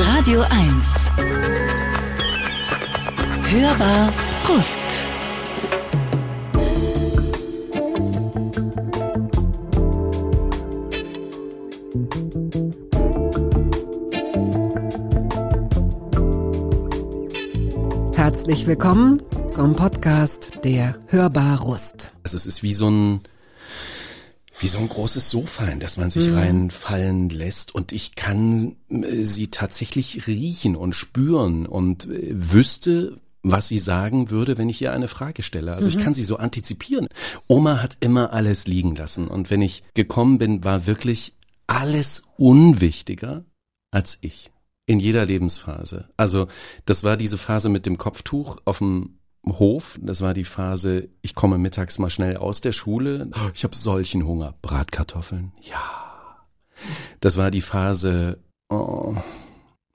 Radio 1. Hörbar Brust. Herzlich willkommen zum Podcast der Hörbar Rust. Also es ist wie so ein wie so ein großes Sofa, in das man sich mhm. reinfallen lässt und ich kann äh, sie tatsächlich riechen und spüren und äh, wüsste, was sie sagen würde, wenn ich ihr eine Frage stelle. Also mhm. ich kann sie so antizipieren. Oma hat immer alles liegen lassen und wenn ich gekommen bin, war wirklich alles unwichtiger als ich in jeder Lebensphase. Also das war diese Phase mit dem Kopftuch auf dem Hof. Das war die Phase, ich komme mittags mal schnell aus der Schule. Ich habe solchen Hunger. Bratkartoffeln? Ja. Das war die Phase, oh,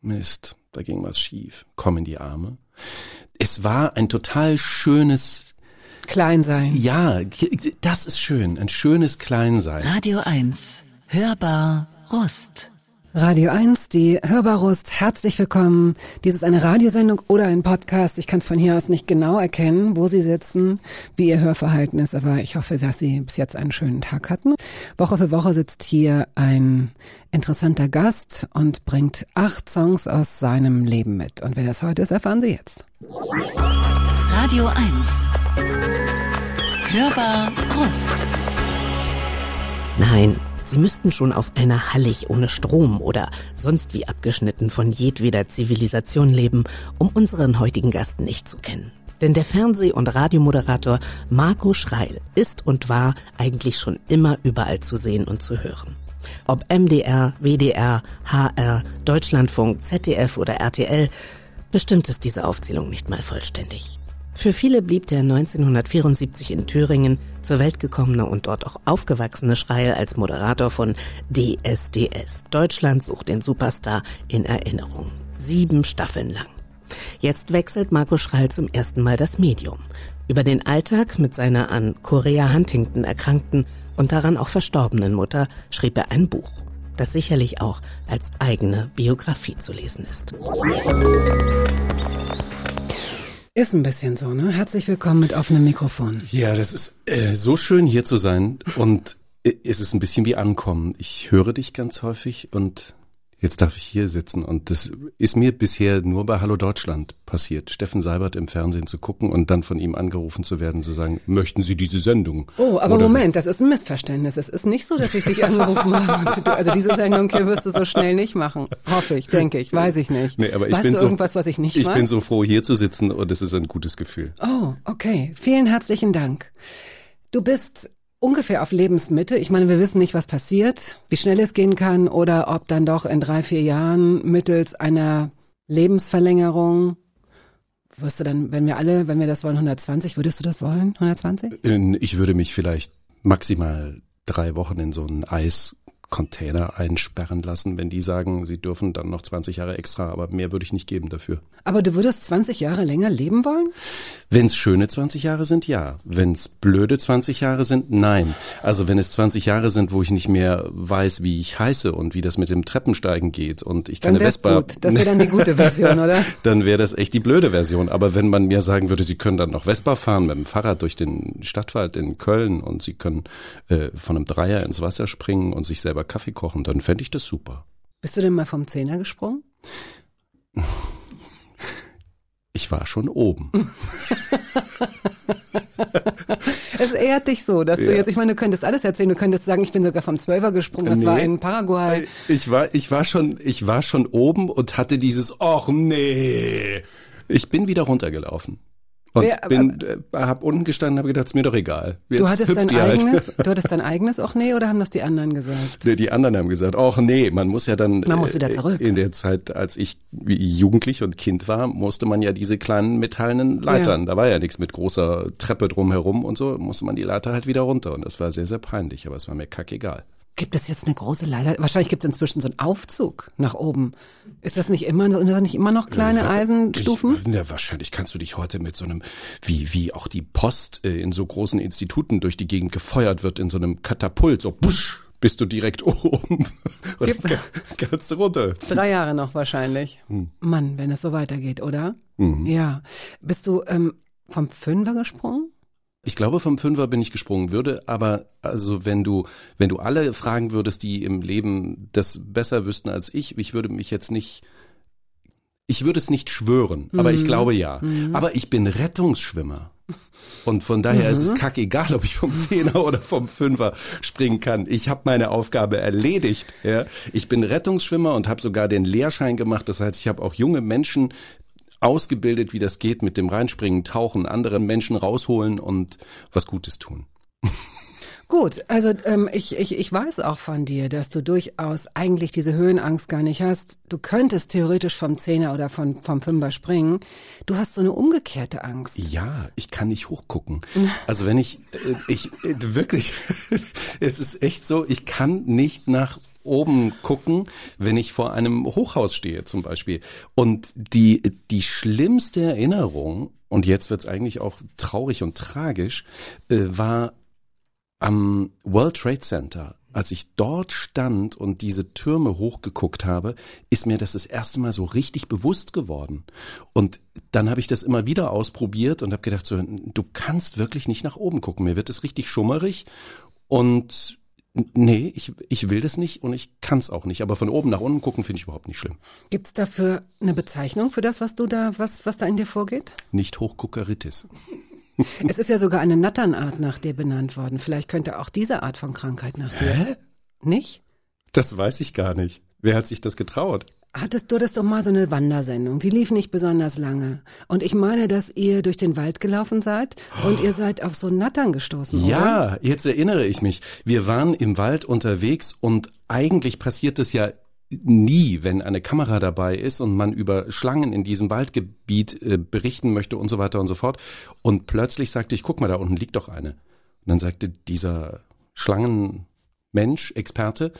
Mist, da ging was schief. Komm in die Arme. Es war ein total schönes Kleinsein. Ja, das ist schön. Ein schönes Kleinsein. Radio 1. Hörbar Rust. Radio 1, die Hörbarust, herzlich willkommen. Dies ist eine Radiosendung oder ein Podcast. Ich kann es von hier aus nicht genau erkennen, wo Sie sitzen, wie Ihr Hörverhalten ist, aber ich hoffe, dass Sie bis jetzt einen schönen Tag hatten. Woche für Woche sitzt hier ein interessanter Gast und bringt acht Songs aus seinem Leben mit. Und wer das heute ist, erfahren Sie jetzt. Radio 1. Hörbar Rust. Nein, Sie müssten schon auf einer Hallig ohne Strom oder sonst wie abgeschnitten von jedweder Zivilisation leben, um unseren heutigen Gast nicht zu kennen. Denn der Fernseh- und Radiomoderator Marco Schreil ist und war eigentlich schon immer überall zu sehen und zu hören. Ob MDR, WDR, HR, Deutschlandfunk, ZDF oder RTL, bestimmt ist diese Aufzählung nicht mal vollständig. Für viele blieb der 1974 in Thüringen zur Welt gekommene und dort auch aufgewachsene Schreil als Moderator von DSDS. Deutschland sucht den Superstar in Erinnerung. Sieben Staffeln lang. Jetzt wechselt Marco Schreil zum ersten Mal das Medium. Über den Alltag mit seiner an Korea Huntington erkrankten und daran auch verstorbenen Mutter schrieb er ein Buch, das sicherlich auch als eigene Biografie zu lesen ist. Ist ein bisschen so, ne? Herzlich willkommen mit offenem Mikrofon. Ja, das ist äh, so schön hier zu sein und äh, es ist ein bisschen wie ankommen. Ich höre dich ganz häufig und Jetzt darf ich hier sitzen und das ist mir bisher nur bei Hallo Deutschland passiert. Steffen Seibert im Fernsehen zu gucken und dann von ihm angerufen zu werden, zu sagen, möchten Sie diese Sendung? Oh, aber Oder Moment, das ist ein Missverständnis. Es ist nicht so, dass ich dich angerufen habe. Also diese Sendung hier wirst du so schnell nicht machen. Hoffe ich, denke ich, weiß ich nicht. Nee, aber ich weißt bin du so, irgendwas, was ich nicht Ich weiß? bin so froh, hier zu sitzen und es ist ein gutes Gefühl. Oh, okay. Vielen herzlichen Dank. Du bist ungefähr auf Lebensmitte. Ich meine, wir wissen nicht, was passiert, wie schnell es gehen kann oder ob dann doch in drei, vier Jahren mittels einer Lebensverlängerung wirst du dann, wenn wir alle, wenn wir das wollen, 120, würdest du das wollen, 120? Ich würde mich vielleicht maximal drei Wochen in so ein Eis Container einsperren lassen, wenn die sagen, sie dürfen dann noch 20 Jahre extra, aber mehr würde ich nicht geben dafür. Aber du würdest 20 Jahre länger leben wollen? Wenn es schöne 20 Jahre sind, ja. Wenn es blöde 20 Jahre sind, nein. Also wenn es 20 Jahre sind, wo ich nicht mehr weiß, wie ich heiße und wie das mit dem Treppensteigen geht und ich keine dann Vespa. Gut. Das wäre dann die gute Version, oder? dann wäre das echt die blöde Version. Aber wenn man mir sagen würde, Sie können dann noch Vespa fahren mit dem Fahrrad durch den Stadtwald in Köln und Sie können äh, von einem Dreier ins Wasser springen und sich selber selber Kaffee kochen, dann fände ich das super. Bist du denn mal vom Zehner gesprungen? Ich war schon oben. es ehrt dich so, dass ja. du jetzt, ich meine, du könntest alles erzählen, du könntest sagen, ich bin sogar vom Zwölfer gesprungen, das nee. war in Paraguay. Ich war, ich war schon, ich war schon oben und hatte dieses, och nee. Ich bin wieder runtergelaufen. Und Wer, bin, äh, hab unten gestanden, habe gedacht, ist mir doch egal. Jetzt du hattest dein halt. eigenes, halt. du hattest dein eigenes auch nee oder haben das die anderen gesagt? Die, die anderen haben gesagt, auch nee, man muss ja dann. Man muss wieder äh, zurück. In der Zeit, als ich jugendlich und Kind war, musste man ja diese kleinen metallenen Leitern, ja. da war ja nichts mit großer Treppe drumherum und so, musste man die Leiter halt wieder runter. Und das war sehr, sehr peinlich, aber es war mir kackegal. Gibt es jetzt eine große Leiter? Wahrscheinlich gibt es inzwischen so einen Aufzug nach oben. Ist das nicht immer, sind das nicht immer noch kleine ja, Eisenstufen? Ich, ja, wahrscheinlich kannst du dich heute mit so einem, wie, wie auch die Post äh, in so großen Instituten durch die Gegend gefeuert wird, in so einem Katapult, so busch, bist du direkt oben Gib- kannst du runter. Drei Jahre noch wahrscheinlich. Hm. Mann, wenn es so weitergeht, oder? Mhm. Ja. Bist du ähm, vom Fünfer gesprungen? Ich glaube, vom Fünfer bin ich gesprungen würde, aber also wenn du, wenn du alle fragen würdest, die im Leben das besser wüssten als ich, ich würde mich jetzt nicht, ich würde es nicht schwören, aber Mhm. ich glaube ja. Aber ich bin Rettungsschwimmer. Und von daher ist Mhm. es kackegal, ob ich vom Zehner oder vom Fünfer springen kann. Ich habe meine Aufgabe erledigt. Ja. Ich bin Rettungsschwimmer und habe sogar den Lehrschein gemacht. Das heißt, ich habe auch junge Menschen ausgebildet, wie das geht mit dem Reinspringen, Tauchen, andere Menschen rausholen und was Gutes tun. Gut, also ähm, ich, ich, ich weiß auch von dir, dass du durchaus eigentlich diese Höhenangst gar nicht hast. Du könntest theoretisch vom Zehner oder von, vom Fünfer springen. Du hast so eine umgekehrte Angst. Ja, ich kann nicht hochgucken. Also wenn ich, äh, ich äh, wirklich, es ist echt so, ich kann nicht nach oben gucken, wenn ich vor einem Hochhaus stehe zum Beispiel. Und die, die schlimmste Erinnerung, und jetzt wird's eigentlich auch traurig und tragisch, äh, war am World Trade Center, als ich dort stand und diese Türme hochgeguckt habe, ist mir das das erste Mal so richtig bewusst geworden. Und dann habe ich das immer wieder ausprobiert und habe gedacht, so, du kannst wirklich nicht nach oben gucken. Mir wird es richtig schummerig und nee, ich, ich will das nicht und ich kann es auch nicht. Aber von oben nach unten gucken finde ich überhaupt nicht schlimm. Gibt's dafür eine Bezeichnung für das, was du da, was, was da in dir vorgeht? Nicht Hochguckeritis. Es ist ja sogar eine Natternart nach dir benannt worden. Vielleicht könnte auch diese Art von Krankheit nach dir. Hä? Nicht? Das weiß ich gar nicht. Wer hat sich das getraut? Hattest du das doch mal so eine Wandersendung? Die lief nicht besonders lange. Und ich meine, dass ihr durch den Wald gelaufen seid und ihr seid auf so Nattern gestoßen, oder? Ja, jetzt erinnere ich mich. Wir waren im Wald unterwegs und eigentlich passiert es ja nie, wenn eine Kamera dabei ist und man über Schlangen in diesem Waldgebiet äh, berichten möchte und so weiter und so fort. Und plötzlich sagte ich, guck mal, da unten liegt doch eine. Und dann sagte dieser Schlangenmensch, Experte,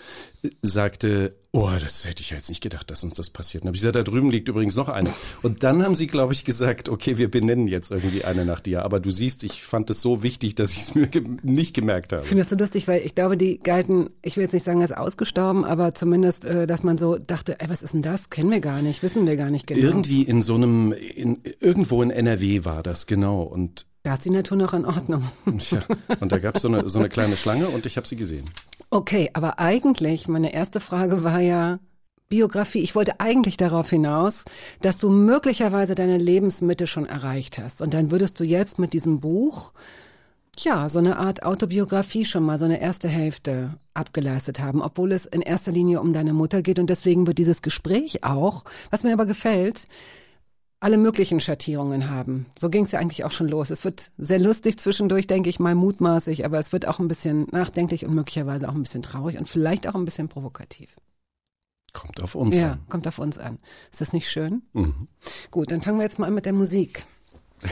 äh, sagte, oh, das hätte ich ja jetzt nicht gedacht, dass uns das passiert. Und habe ich gesagt, da drüben liegt übrigens noch eine. Und dann haben sie, glaube ich, gesagt, okay, wir benennen jetzt irgendwie eine nach dir. Aber du siehst, ich fand es so wichtig, dass ich es mir ge nicht gemerkt habe. Ich finde das so lustig, weil ich glaube, die galten, ich will jetzt nicht sagen, als ausgestorben, aber zumindest, äh, dass man so dachte, ey, was ist denn das? Kennen wir gar nicht, wissen wir gar nicht genau. Irgendwie in so einem, in, irgendwo in NRW war das, genau. Und, Da ist die Natur noch in Ordnung. ja, und da gab es so eine, so eine kleine Schlange und ich habe sie gesehen. Okay, aber eigentlich, meine erste Frage war ja Biografie. Ich wollte eigentlich darauf hinaus, dass du möglicherweise deine Lebensmitte schon erreicht hast. Und dann würdest du jetzt mit diesem Buch, ja, so eine Art Autobiografie schon mal, so eine erste Hälfte abgeleistet haben, obwohl es in erster Linie um deine Mutter geht. Und deswegen wird dieses Gespräch auch, was mir aber gefällt, alle möglichen Schattierungen haben. So ging es ja eigentlich auch schon los. Es wird sehr lustig zwischendurch, denke ich mal, mutmaßig, aber es wird auch ein bisschen nachdenklich und möglicherweise auch ein bisschen traurig und vielleicht auch ein bisschen provokativ. Kommt auf uns Ja, an. kommt auf uns an. Ist das nicht schön? Mhm. Gut, dann fangen wir jetzt mal an mit der Musik.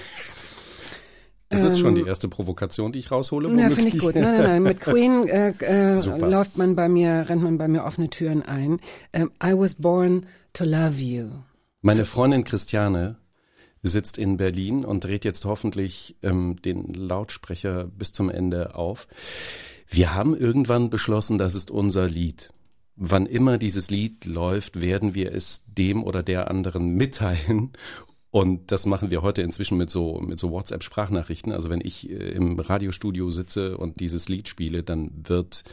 Das ist schon Ähm, die erste Provokation, die ich raushole. Ja, finde ich gut. Nein, nein, nein. Mit Queen äh, äh, läuft man bei mir, rennt man bei mir offene Türen ein. Ähm, I was born to love you. Meine Freundin Christiane sitzt in Berlin und dreht jetzt hoffentlich ähm, den Lautsprecher bis zum Ende auf. Wir haben irgendwann beschlossen, das ist unser Lied. Wann immer dieses Lied läuft, werden wir es dem oder der anderen mitteilen. Und das machen wir heute inzwischen mit so, mit so WhatsApp-Sprachnachrichten. Also wenn ich äh, im Radiostudio sitze und dieses Lied spiele, dann wird,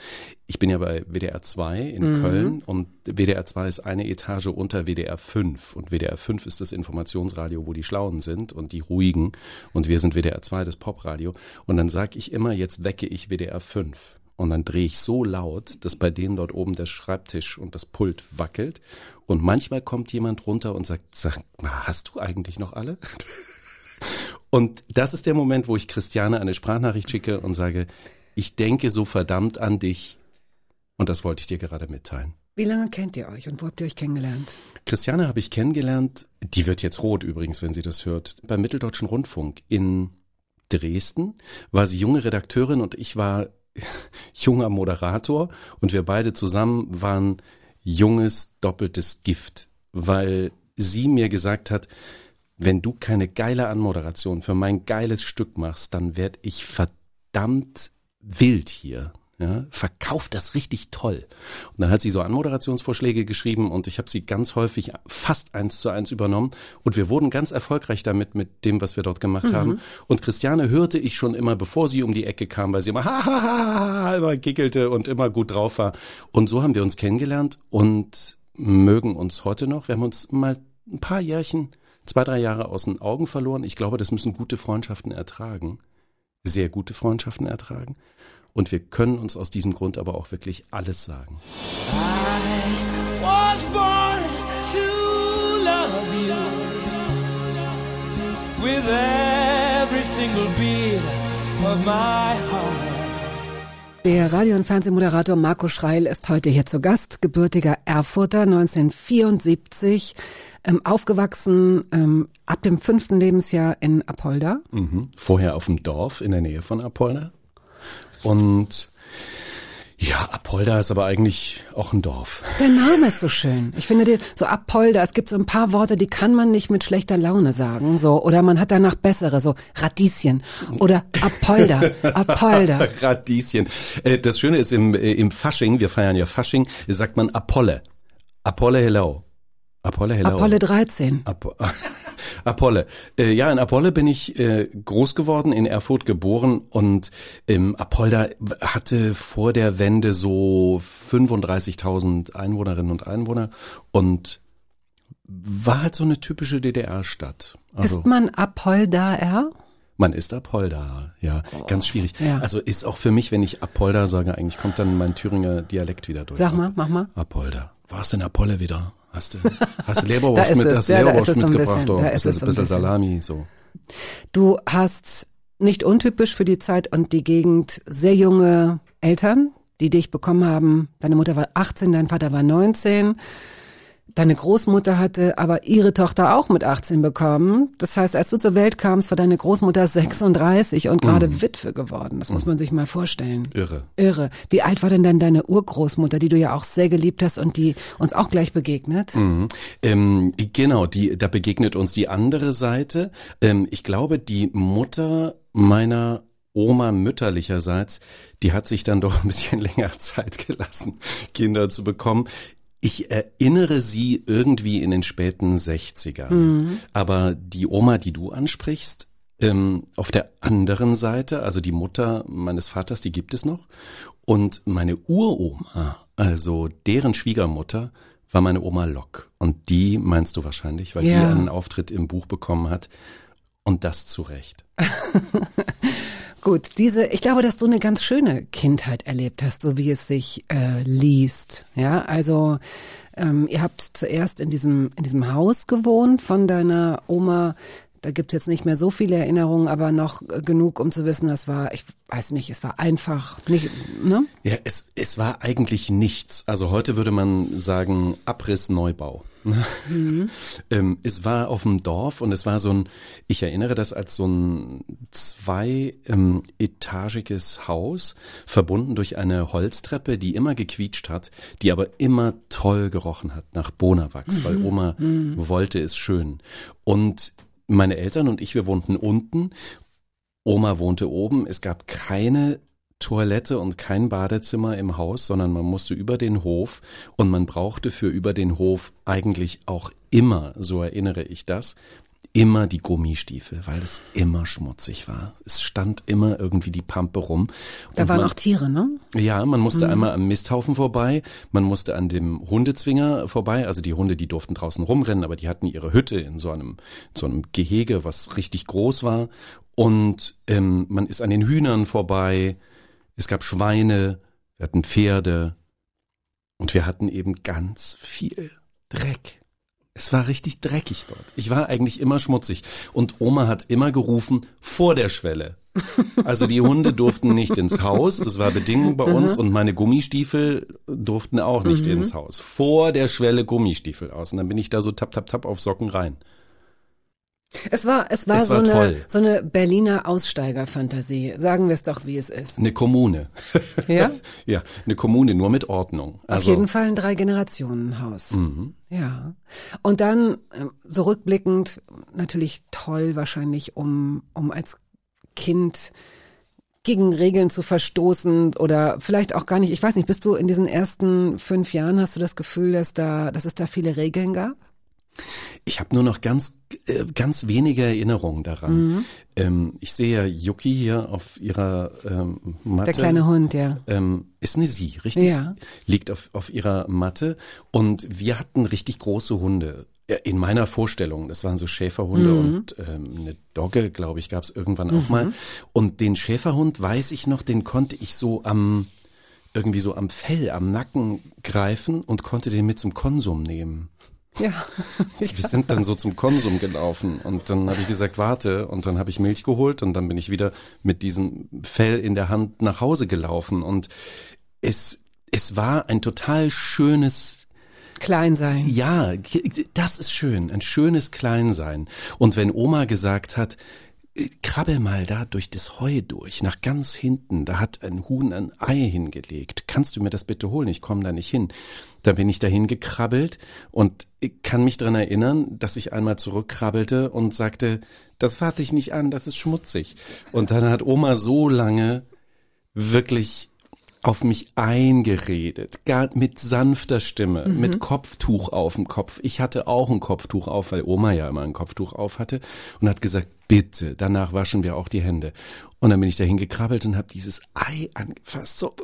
ich bin ja bei WDR 2 in Köln und WDR 2 ist eine Etage unter WDR 5 und WDR 5 ist das Informationsradio, wo die Schlauen sind und die Ruhigen und wir sind WDR 2, das Popradio. Und dann sag ich immer, jetzt wecke ich WDR 5. Und dann drehe ich so laut, dass bei denen dort oben der Schreibtisch und das Pult wackelt. Und manchmal kommt jemand runter und sagt, sag hast du eigentlich noch alle? Und das ist der Moment, wo ich Christiane eine Sprachnachricht schicke und sage, ich denke so verdammt an dich. Und das wollte ich dir gerade mitteilen. Wie lange kennt ihr euch und wo habt ihr euch kennengelernt? Christiane habe ich kennengelernt, die wird jetzt rot übrigens, wenn sie das hört, beim Mitteldeutschen Rundfunk in Dresden war sie junge Redakteurin und ich war junger Moderator und wir beide zusammen waren junges doppeltes Gift, weil sie mir gesagt hat, wenn du keine geile Anmoderation für mein geiles Stück machst, dann werd ich verdammt wild hier. Ja, verkauft das richtig toll. Und dann hat sie so Anmoderationsvorschläge geschrieben und ich habe sie ganz häufig fast eins zu eins übernommen. Und wir wurden ganz erfolgreich damit, mit dem, was wir dort gemacht mhm. haben. Und Christiane hörte ich schon immer, bevor sie um die Ecke kam, weil sie immer ha, ha, ha, ha, immer gickelte und immer gut drauf war. Und so haben wir uns kennengelernt und mögen uns heute noch. Wir haben uns mal ein paar Jährchen, zwei, drei Jahre aus den Augen verloren. Ich glaube, das müssen gute Freundschaften ertragen. Sehr gute Freundschaften ertragen. Und wir können uns aus diesem Grund aber auch wirklich alles sagen. I was born to love you with every single beat of my heart. Der Radio- und Fernsehmoderator Marco Schreil ist heute hier zu Gast, gebürtiger Erfurter, 1974, ähm, aufgewachsen ähm, ab dem fünften Lebensjahr in Apolda. Mhm. Vorher auf dem Dorf in der Nähe von Apolda. Und ja, Apolda ist aber eigentlich auch ein Dorf. Der Name ist so schön. Ich finde dir so Apolda, es gibt so ein paar Worte, die kann man nicht mit schlechter Laune sagen, so oder man hat danach bessere, so Radieschen oder Apolda, Apolda. Radieschen. Äh, das Schöne ist im äh, im Fasching, wir feiern ja Fasching, sagt man Apolle. Apolle hello. Apolle hello. Apolle 13. Apo Apolle. Äh, ja, in Apolle bin ich äh, groß geworden, in Erfurt geboren und ähm, Apolda hatte vor der Wende so 35.000 Einwohnerinnen und Einwohner und war halt so eine typische DDR-Stadt. Also, ist man Apoldaer? Man ist Apolda, ja, oh, ganz schwierig. Ja. Also ist auch für mich, wenn ich Apolda sage, eigentlich kommt dann mein Thüringer Dialekt wieder durch. Sag mal, mach mal. Apolda. Warst in Apolle wieder? Hast du, hast du Leberwurst mit, hast ja, Leberwurst mitgebracht? Bisschen, da ist ein bisschen, Salami, so. Du hast nicht untypisch für die Zeit und die Gegend sehr junge Eltern, die dich bekommen haben. Deine Mutter war 18, dein Vater war 19. Deine Großmutter hatte aber ihre Tochter auch mit 18 bekommen. Das heißt, als du zur Welt kamst, war deine Großmutter 36 und gerade mm. Witwe geworden. Das mm. muss man sich mal vorstellen. Irre. Irre. Wie alt war denn dann deine Urgroßmutter, die du ja auch sehr geliebt hast und die uns auch gleich begegnet? Mm. Ähm, genau, die, da begegnet uns die andere Seite. Ähm, ich glaube, die Mutter meiner Oma mütterlicherseits, die hat sich dann doch ein bisschen länger Zeit gelassen, Kinder zu bekommen. Ich erinnere sie irgendwie in den späten 60ern. Mhm. Aber die Oma, die du ansprichst, ähm, auf der anderen Seite, also die Mutter meines Vaters, die gibt es noch. Und meine Uroma, also deren Schwiegermutter, war meine Oma Lock. Und die meinst du wahrscheinlich, weil ja. die einen Auftritt im Buch bekommen hat. Und das zu Recht. Gut, diese, ich glaube, dass du eine ganz schöne Kindheit erlebt hast, so wie es sich äh, liest. Ja, also ähm, ihr habt zuerst in diesem in diesem Haus gewohnt von deiner Oma. Da gibt's jetzt nicht mehr so viele Erinnerungen, aber noch genug, um zu wissen, das war, ich weiß nicht, es war einfach nicht, ne? Ja, es, es war eigentlich nichts. Also heute würde man sagen Abriss, Neubau. Mhm. ähm, es war auf dem Dorf und es war so ein, ich erinnere das als so ein zwei-etagiges ähm, Haus, verbunden durch eine Holztreppe, die immer gequietscht hat, die aber immer toll gerochen hat nach Bonawachs, mhm. weil Oma mhm. wollte es schön. Und meine Eltern und ich, wir wohnten unten Oma wohnte oben. Es gab keine Toilette und kein Badezimmer im Haus, sondern man musste über den Hof und man brauchte für über den Hof eigentlich auch immer, so erinnere ich das, immer die Gummistiefel, weil es immer schmutzig war. Es stand immer irgendwie die Pampe rum. Da waren man, auch Tiere, ne? Ja, man musste mhm. einmal am Misthaufen vorbei, man musste an dem Hundezwinger vorbei. Also die Hunde, die durften draußen rumrennen, aber die hatten ihre Hütte in so einem, so einem Gehege, was richtig groß war. Und ähm, man ist an den Hühnern vorbei es gab Schweine, wir hatten Pferde und wir hatten eben ganz viel Dreck. Es war richtig dreckig dort. Ich war eigentlich immer schmutzig. Und Oma hat immer gerufen, vor der Schwelle. Also die Hunde durften nicht ins Haus, das war Bedingung bei uns. Und meine Gummistiefel durften auch nicht mhm. ins Haus. Vor der Schwelle Gummistiefel aus. Und dann bin ich da so tap, tap, tap auf Socken rein. Es war, es war, es war so, eine, so eine Berliner Aussteigerfantasie. Sagen wir es doch, wie es ist. Eine Kommune. Ja? ja, eine Kommune, nur mit Ordnung. Also, Auf jeden Fall ein Drei-Generationen-Haus. Mhm. Ja. Und dann, ähm, so rückblickend, natürlich toll wahrscheinlich, um, um als Kind gegen Regeln zu verstoßen oder vielleicht auch gar nicht. Ich weiß nicht, bist du in diesen ersten fünf Jahren, hast du das Gefühl, dass da, dass es da viele Regeln gab? Ich habe nur noch ganz, äh, ganz wenige Erinnerungen daran. Mhm. Ähm, ich sehe ja Yuki hier auf ihrer ähm, Matte. Der kleine Hund, ja. Ähm, ist eine Sie, richtig? Ja. Liegt auf, auf ihrer Matte. Und wir hatten richtig große Hunde. In meiner Vorstellung, das waren so Schäferhunde mhm. und ähm, eine Dogge, glaube ich, gab es irgendwann auch mhm. mal. Und den Schäferhund weiß ich noch, den konnte ich so am irgendwie so am Fell, am Nacken greifen und konnte den mit zum Konsum nehmen. Ja. Wir sind dann so zum Konsum gelaufen und dann habe ich gesagt, warte und dann habe ich Milch geholt und dann bin ich wieder mit diesem Fell in der Hand nach Hause gelaufen und es es war ein total schönes Kleinsein. Ja, das ist schön, ein schönes Kleinsein. Und wenn Oma gesagt hat, krabbel mal da durch das Heu durch, nach ganz hinten, da hat ein Huhn ein Ei hingelegt. Kannst du mir das bitte holen? Ich komme da nicht hin. Da bin ich dahin gekrabbelt und ich kann mich dran erinnern, dass ich einmal zurückkrabbelte und sagte, das fasse ich nicht an, das ist schmutzig. Und dann hat Oma so lange wirklich auf mich eingeredet, gar mit sanfter Stimme, mhm. mit Kopftuch auf dem Kopf. Ich hatte auch ein Kopftuch auf, weil Oma ja immer ein Kopftuch auf hatte und hat gesagt, bitte, danach waschen wir auch die Hände. Und dann bin ich dahin gekrabbelt und habe dieses Ei angefasst, so,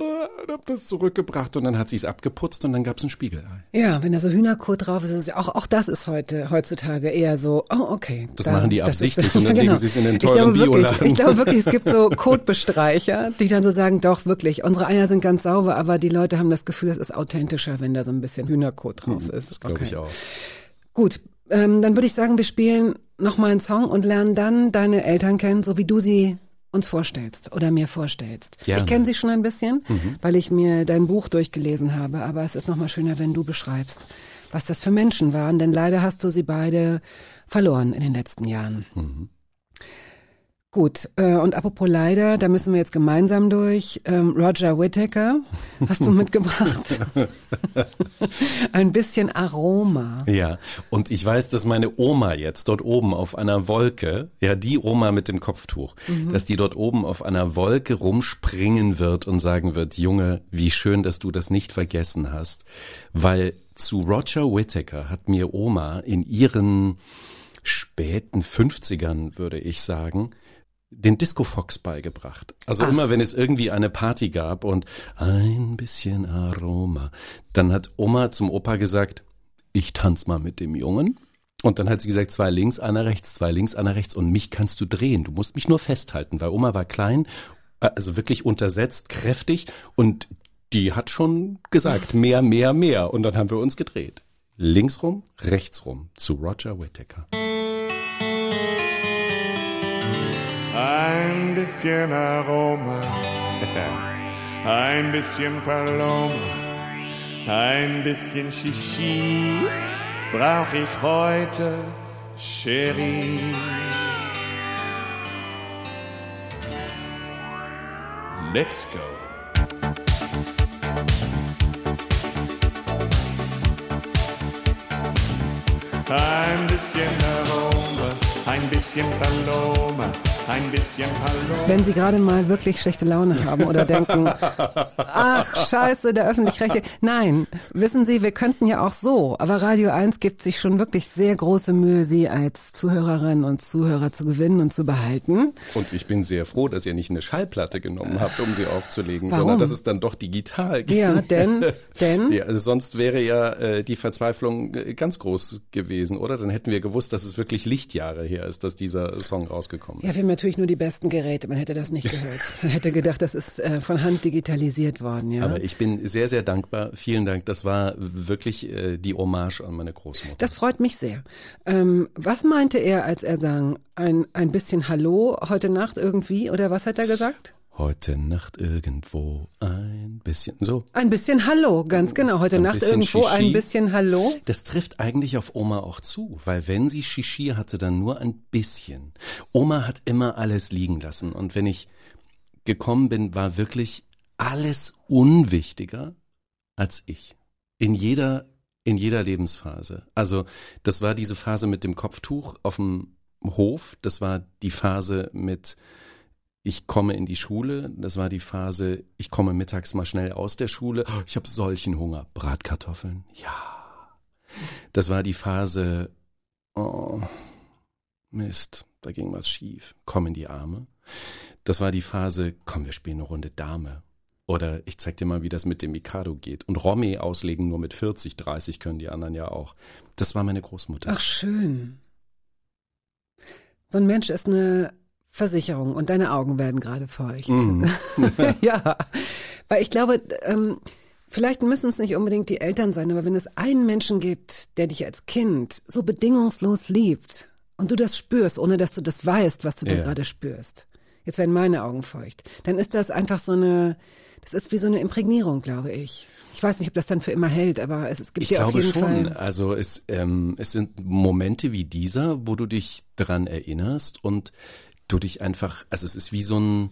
und hab das zurückgebracht und dann hat sie es abgeputzt und dann gab's ein Spiegelei. Ja, wenn da so Hühnerkot drauf ist, ist auch, auch das ist heute, heutzutage eher so, oh, okay. Das da, machen die absichtlich ist, und dann genau. legen sie es in den teuren ich glaube, Bioladen. Wirklich, ich glaube wirklich, es gibt so Kotbestreicher, die dann so sagen, doch, wirklich, unsere Eier sind ganz sauber, aber die Leute haben das Gefühl, es ist authentischer, wenn da so ein bisschen Hühnerkot drauf ist. Das glaube okay. ich auch. Gut, ähm, dann würde ich sagen, wir spielen noch mal einen Song und lernen dann deine Eltern kennen, so wie du sie uns vorstellst oder mir vorstellst. Gerne. Ich kenne sie schon ein bisschen, mhm. weil ich mir dein Buch durchgelesen habe, aber es ist noch mal schöner, wenn du beschreibst, was das für Menschen waren, denn leider hast du sie beide verloren in den letzten Jahren. Mhm. Gut, äh, und apropos leider, da müssen wir jetzt gemeinsam durch. Ähm, Roger Whittaker hast du mitgebracht. Ein bisschen Aroma. Ja, und ich weiß, dass meine Oma jetzt dort oben auf einer Wolke, ja, die Oma mit dem Kopftuch, mhm. dass die dort oben auf einer Wolke rumspringen wird und sagen wird, Junge, wie schön, dass du das nicht vergessen hast. Weil zu Roger Whittaker hat mir Oma in ihren späten 50ern, würde ich sagen, den Disco Fox beigebracht. Also Ach. immer wenn es irgendwie eine Party gab und ein bisschen Aroma, dann hat Oma zum Opa gesagt, ich tanz mal mit dem Jungen. Und dann hat sie gesagt, zwei links, einer rechts, zwei links, einer rechts. Und mich kannst du drehen. Du musst mich nur festhalten, weil Oma war klein, äh, also wirklich untersetzt, kräftig. Und die hat schon gesagt, mehr, mehr, mehr. Und dann haben wir uns gedreht. Links rum, rechts rum zu Roger Whittaker. Ein bisschen Aroma, ein bisschen Paloma, ein bisschen Shishi brauch ich heute, Cherie. Let's go. Ein bisschen Aroma, ein bisschen Paloma ein bisschen Hallo. Wenn Sie gerade mal wirklich schlechte Laune haben oder denken, ach scheiße, der öffentlich-rechtliche. Nein, wissen Sie, wir könnten ja auch so, aber Radio 1 gibt sich schon wirklich sehr große Mühe, Sie als Zuhörerinnen und Zuhörer zu gewinnen und zu behalten. Und ich bin sehr froh, dass ihr nicht eine Schallplatte genommen habt, um sie aufzulegen, Warum? sondern dass es dann doch digital ging. Ja, denn, denn? Ja, also sonst wäre ja äh, die Verzweiflung äh, ganz groß gewesen, oder? Dann hätten wir gewusst, dass es wirklich Lichtjahre her ist, dass dieser Song rausgekommen ist. Ja, wir natürlich nur die besten Geräte. Man hätte das nicht gehört. Man hätte gedacht, das ist äh, von Hand digitalisiert worden. Ja. Aber ich bin sehr, sehr dankbar. Vielen Dank. Das war wirklich äh, die Hommage an meine Großmutter. Das freut mich sehr. Ähm, was meinte er, als er sang, ein, ein bisschen Hallo heute Nacht irgendwie? Oder was hat er gesagt? Heute Nacht irgendwo ein bisschen so. Ein bisschen Hallo, ganz genau. Heute ein Nacht irgendwo Shishi. ein bisschen Hallo. Das trifft eigentlich auf Oma auch zu, weil wenn sie Shishi hatte, dann nur ein bisschen. Oma hat immer alles liegen lassen und wenn ich gekommen bin, war wirklich alles unwichtiger als ich. In jeder in jeder Lebensphase. Also, das war diese Phase mit dem Kopftuch auf dem Hof, das war die Phase mit ich komme in die Schule, das war die Phase, ich komme mittags mal schnell aus der Schule, ich habe solchen Hunger, Bratkartoffeln, ja. Das war die Phase, oh, Mist, da ging was schief, komm in die Arme. Das war die Phase, komm, wir spielen eine Runde Dame. Oder ich zeig dir mal, wie das mit dem Mikado geht. Und Romy auslegen nur mit 40, 30 können die anderen ja auch. Das war meine Großmutter. Ach, schön. So ein Mensch ist eine Versicherung und deine Augen werden gerade feucht. Mhm. ja, weil ich glaube, ähm, vielleicht müssen es nicht unbedingt die Eltern sein, aber wenn es einen Menschen gibt, der dich als Kind so bedingungslos liebt und du das spürst, ohne dass du das weißt, was du da Ja. gerade spürst. Jetzt werden meine Augen feucht. Dann ist das einfach so eine, das ist wie so eine Imprägnierung, glaube ich. Ich weiß nicht, ob das dann für immer hält, aber es, es gibt Ich dir auf glaube jeden schon. Fall. Also es, ähm, es sind Momente wie dieser, wo du dich dran erinnerst und du dich einfach, also es ist wie so ein,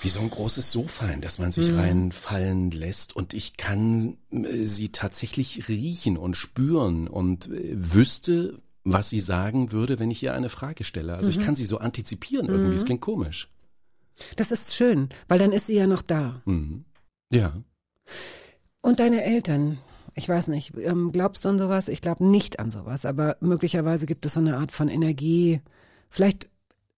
wie so ein großes Sofa, in das man sich Mhm. reinfallen lässt und ich kann äh, sie tatsächlich riechen und spüren und äh, wüsste, was sie sagen würde, wenn ich ihr eine Frage stelle. Also Mhm. ich kann sie so antizipieren irgendwie. Es klingt komisch. Das ist schön, weil dann ist sie ja noch da. Mhm. Ja. Und deine Eltern, ich weiß nicht, ähm, glaubst du an sowas? Ich glaube nicht an sowas, aber möglicherweise gibt es so eine Art von Energie. Vielleicht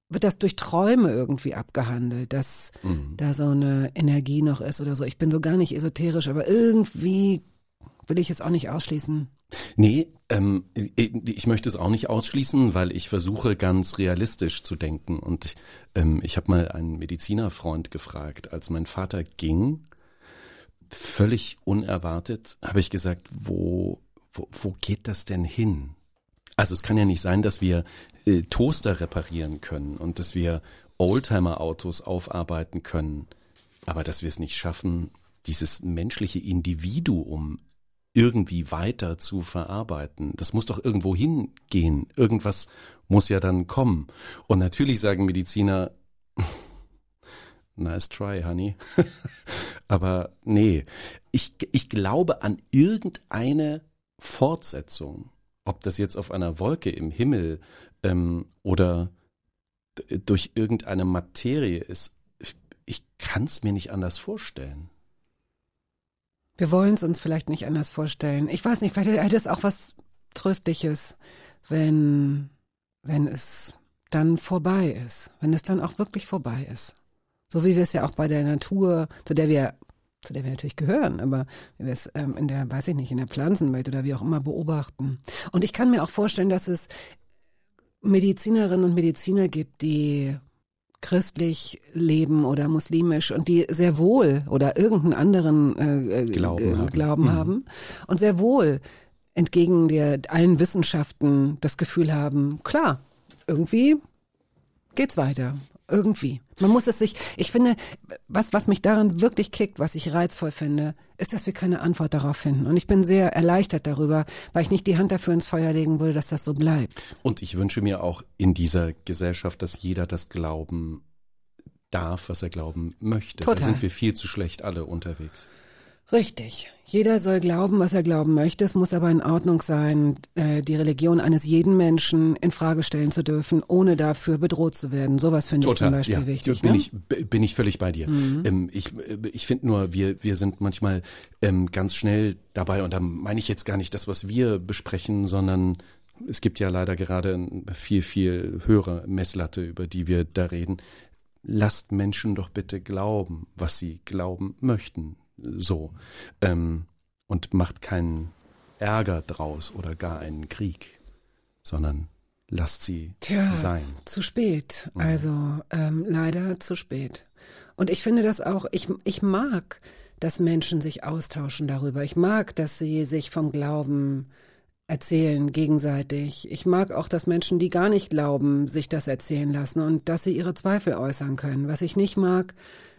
wird das durch Träume irgendwie abgehandelt, dass da so eine Energie noch ist oder so. Ich bin so gar nicht esoterisch, aber irgendwie will ich es auch nicht ausschließen. Nee, ähm, ich möchte es auch nicht ausschließen, weil ich versuche ganz realistisch zu denken. Und ich, ähm, ich habe mal einen Medizinerfreund gefragt, als mein Vater ging, völlig unerwartet, habe ich gesagt, wo, wo, wo geht das denn hin? Also es kann ja nicht sein, dass wir äh, Toaster reparieren können und dass wir Oldtimer-Autos aufarbeiten können, aber dass wir es nicht schaffen, dieses menschliche Individuum irgendwie weiter zu verarbeiten. Das muss doch irgendwo hingehen. Irgendwas muss ja dann kommen. Und natürlich sagen Mediziner, nice try, honey. Aber nee, ich, ich glaube an irgendeine Fortsetzung. Ob das jetzt auf einer Wolke im Himmel ähm, oder durch irgendeine Materie ist. Ich, ich kann es mir nicht anders vorstellen. Wir wollen es uns vielleicht nicht anders vorstellen. Ich weiß nicht, vielleicht hätte es auch was Tröstliches, wenn, wenn es dann vorbei ist. Wenn es dann auch wirklich vorbei ist. So wie wir es ja auch bei der Natur, zu der wir, zu der wir natürlich gehören, aber wie wir es ähm, in der, weiß ich nicht, in der Pflanzenwelt oder wie auch immer beobachten. Und ich kann mir auch vorstellen, dass es Medizinerinnen und Mediziner gibt, die christlich leben oder muslimisch und die sehr wohl oder irgendeinen anderen äh, äh, Glauben äh, haben. Glauben Mhm. haben und sehr wohl entgegen der allen Wissenschaften das Gefühl haben, klar, irgendwie geht's weiter. Irgendwie. Man muss es sich, ich finde, was, was mich daran wirklich kickt, was ich reizvoll finde, ist, dass wir keine Antwort darauf finden. Und ich bin sehr erleichtert darüber, weil ich nicht die Hand dafür ins Feuer legen würde, dass das so bleibt. Und ich wünsche mir auch in dieser Gesellschaft, dass jeder das glauben darf, was er glauben möchte. Da Total. sind wir viel zu schlecht alle unterwegs. Richtig. Jeder soll glauben, was er glauben möchte. Es muss aber in Ordnung sein, äh, die Religion eines jeden Menschen in Frage stellen zu dürfen, ohne dafür bedroht zu werden. Sowas finde ich zum Beispiel ja, wichtig. bin ne? ich bin ich völlig bei dir. Ähm, ich äh, ich finde nur, wir wir sind manchmal ähm, ganz schnell dabei und da meine ich jetzt gar nicht das, was wir besprechen, sondern es gibt ja leider gerade eine viel viel höhere Messlatte, über die wir da reden. Lasst Menschen doch bitte glauben, was sie glauben möchten, so ähm, und macht keinen Ärger draus oder gar einen Krieg, sondern lasst sie Tja, sein. zu spät. Mhm. Also ähm, leider zu spät. Und ich finde das auch, ich, ich mag, dass Menschen sich austauschen darüber. Ich mag, dass sie sich vom Glauben erzählen gegenseitig. Ich mag auch, dass Menschen, die gar nicht glauben, sich das erzählen lassen und dass sie ihre Zweifel äußern können. Was ich nicht mag,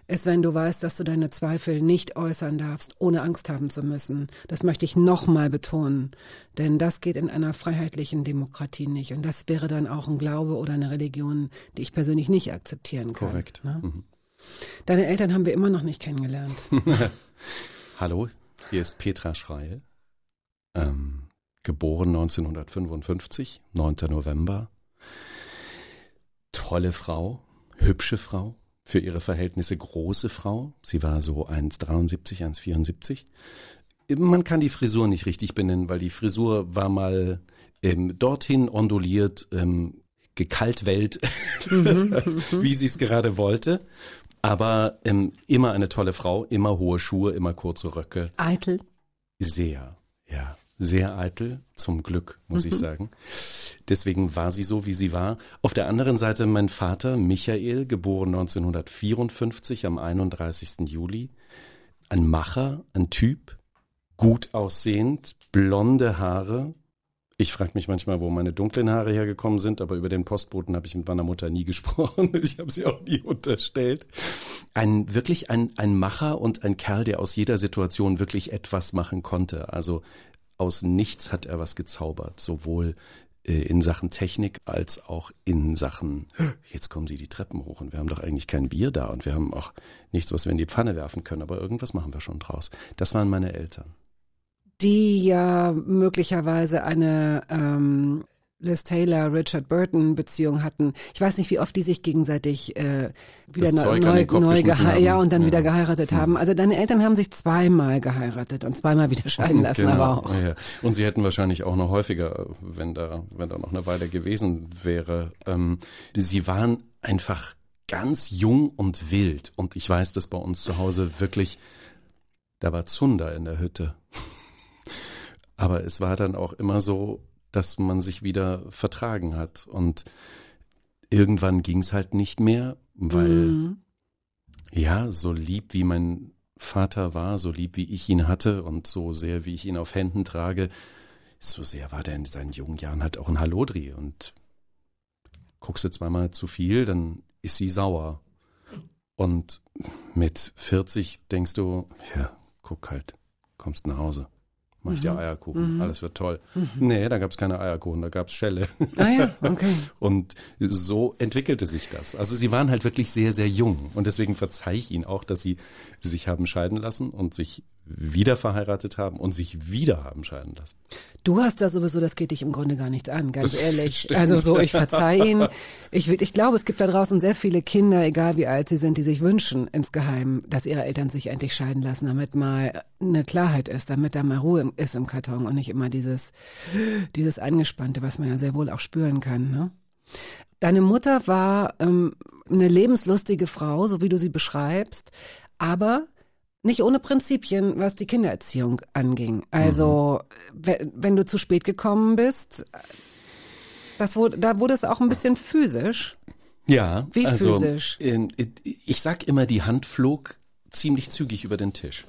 ist, wenn du weißt, dass du deine Zweifel nicht äußern darfst, ohne Angst haben zu müssen. Das möchte ich nochmal betonen. Denn das geht in einer freiheitlichen Demokratie nicht. Und das wäre dann auch ein Glaube oder eine Religion, die ich persönlich nicht akzeptieren kann. Korrekt. Ne? Mhm. Deine Eltern haben wir immer noch nicht kennengelernt. Hallo, hier ist Petra Schreil, ähm, geboren 1955, 9. November. Tolle Frau, hübsche Frau, für ihre Verhältnisse große Frau. Sie war so 1,73, 1,74. Man kann die Frisur nicht richtig benennen, weil die Frisur war mal ähm, dorthin onduliert, ähm, gekaltwellt, wie sie es gerade wollte. Aber ähm, immer eine tolle Frau, immer hohe Schuhe, immer kurze Röcke. Eitel. Sehr, ja. Sehr eitel, zum Glück, muss ich sagen. Deswegen war sie so, wie sie war. Auf der anderen Seite mein Vater, Michael, geboren 1954 am 31. Juli. Ein Macher, ein Typ, gut aussehend, blonde Haare. Ich frage mich manchmal, wo meine dunklen Haare hergekommen sind, aber über den Postboten habe ich mit meiner Mutter nie gesprochen. Ich habe sie auch nie unterstellt. Ein wirklich ein, ein Macher und ein Kerl, der aus jeder Situation wirklich etwas machen konnte. Also aus nichts hat er was gezaubert, sowohl äh, in Sachen Technik als auch in Sachen, jetzt kommen sie die Treppen hoch und wir haben doch eigentlich kein Bier da und wir haben auch nichts, was wir in die Pfanne werfen können, aber irgendwas machen wir schon draus. Das waren meine Eltern. Die ja möglicherweise eine ähm, Liz Taylor, Richard Burton Beziehung hatten. Ich weiß nicht, wie oft die sich gegenseitig äh, wieder Das neu, neu, neu geschmissen gehe- haben. ja und dann Ja. wieder geheiratet haben. Also deine Eltern haben sich zweimal geheiratet und zweimal wieder scheiden lassen, Genau, aber auch. Ja. Und sie hätten wahrscheinlich auch noch häufiger, wenn da, wenn da noch eine Weile gewesen wäre. Ähm, sie waren einfach ganz jung und wild. Und ich weiß, dass bei uns zu Hause wirklich, da war Zunder in der Hütte. Aber es war dann auch immer so, dass man sich wieder vertragen hat. Und irgendwann ging es halt nicht mehr, weil Mhm. ja, so lieb wie mein Vater war, so lieb wie ich ihn hatte und so sehr wie ich ihn auf Händen trage, so sehr war der in seinen jungen Jahren halt auch ein Hallodri und guckst du zweimal zu viel, dann ist sie sauer. Und mit 40 denkst du, ja, guck halt, kommst nach Hause. Mach ich dir Eierkuchen, alles wird toll. Nee, da gab's keine Eierkuchen, da gab's Schelle. Ah ja, okay. Und so entwickelte sich das. Also sie waren halt wirklich sehr, sehr jung. Und deswegen verzeih ich ihnen auch, dass sie sich haben scheiden lassen und sich wieder verheiratet haben und sich wieder haben scheiden lassen. Du hast da sowieso, das geht dich im Grunde gar nichts an, ganz Das ehrlich. stimmt. Also so, ich verzeih ihn. Ich, ich glaube, es gibt da draußen sehr viele Kinder, egal wie alt sie sind, die sich wünschen insgeheim, dass ihre Eltern sich endlich scheiden lassen, damit mal eine Klarheit ist, damit da mal Ruhe ist im Karton und nicht immer dieses, dieses Angespannte, was man ja sehr wohl auch spüren kann. Ne? Deine Mutter war ähm, eine lebenslustige Frau, so wie du sie beschreibst, aber nicht ohne Prinzipien, was die Kindererziehung anging. Also, we- wenn du zu spät gekommen bist, das wurde, da wurde es auch ein bisschen physisch. Ja, Wie also, physisch? ähm, Ich sag immer, die Hand flog ziemlich zügig über den Tisch.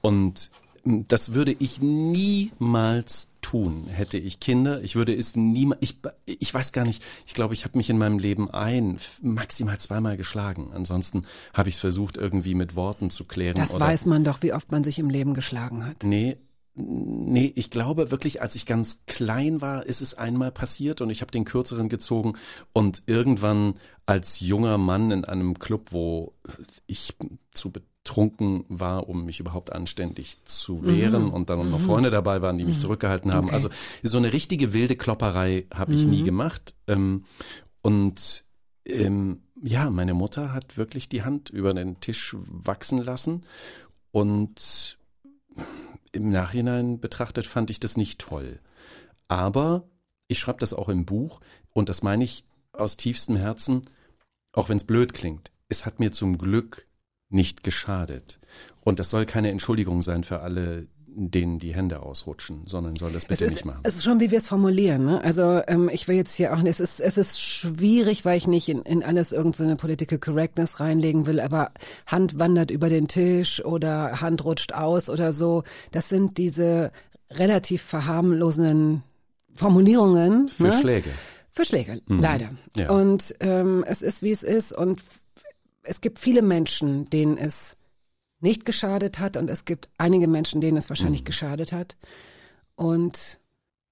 Und das würde ich niemals tun, hätte ich Kinder. Ich würde es niemals, ich, ich weiß gar nicht, ich glaube, ich habe mich in meinem Leben ein, maximal zweimal geschlagen. Ansonsten habe ich es versucht, irgendwie mit Worten zu klären. Das weiß man doch, wie oft man sich im Leben geschlagen hat. Nee, nee, ich glaube wirklich, als ich ganz klein war, ist es einmal passiert und ich habe den kürzeren gezogen und irgendwann als junger Mann in einem Club, wo ich zu betrunken war, um mich überhaupt anständig zu wehren und dann noch Freunde dabei waren, die mich zurückgehalten haben. Okay. Also so eine richtige wilde Klopperei habe ich nie gemacht. Ähm, und ähm, ja, meine Mutter hat wirklich die Hand über den Tisch wachsen lassen und im Nachhinein betrachtet fand ich das nicht toll. Aber ich schreibe das auch im Buch und das meine ich aus tiefstem Herzen, auch wenn es blöd klingt. Es hat mir zum Glück nicht geschadet. Und das soll keine Entschuldigung sein für alle, denen die Hände ausrutschen, sondern soll das bitte es ist, nicht machen. Es ist schon, wie wir es formulieren. Ne? Also ähm, ich will jetzt hier auch, es ist es ist schwierig, weil ich nicht in, in alles irgendeine so Political Correctness reinlegen will, aber Hand wandert über den Tisch oder Hand rutscht aus oder so. Das sind diese relativ verharmlosenden Formulierungen. Für ne? Schläge. Für Schläge, leider. Ja. Und ähm, es ist, wie es ist. Und es gibt viele Menschen, denen es nicht geschadet hat. Und es gibt einige Menschen, denen es wahrscheinlich geschadet hat. Und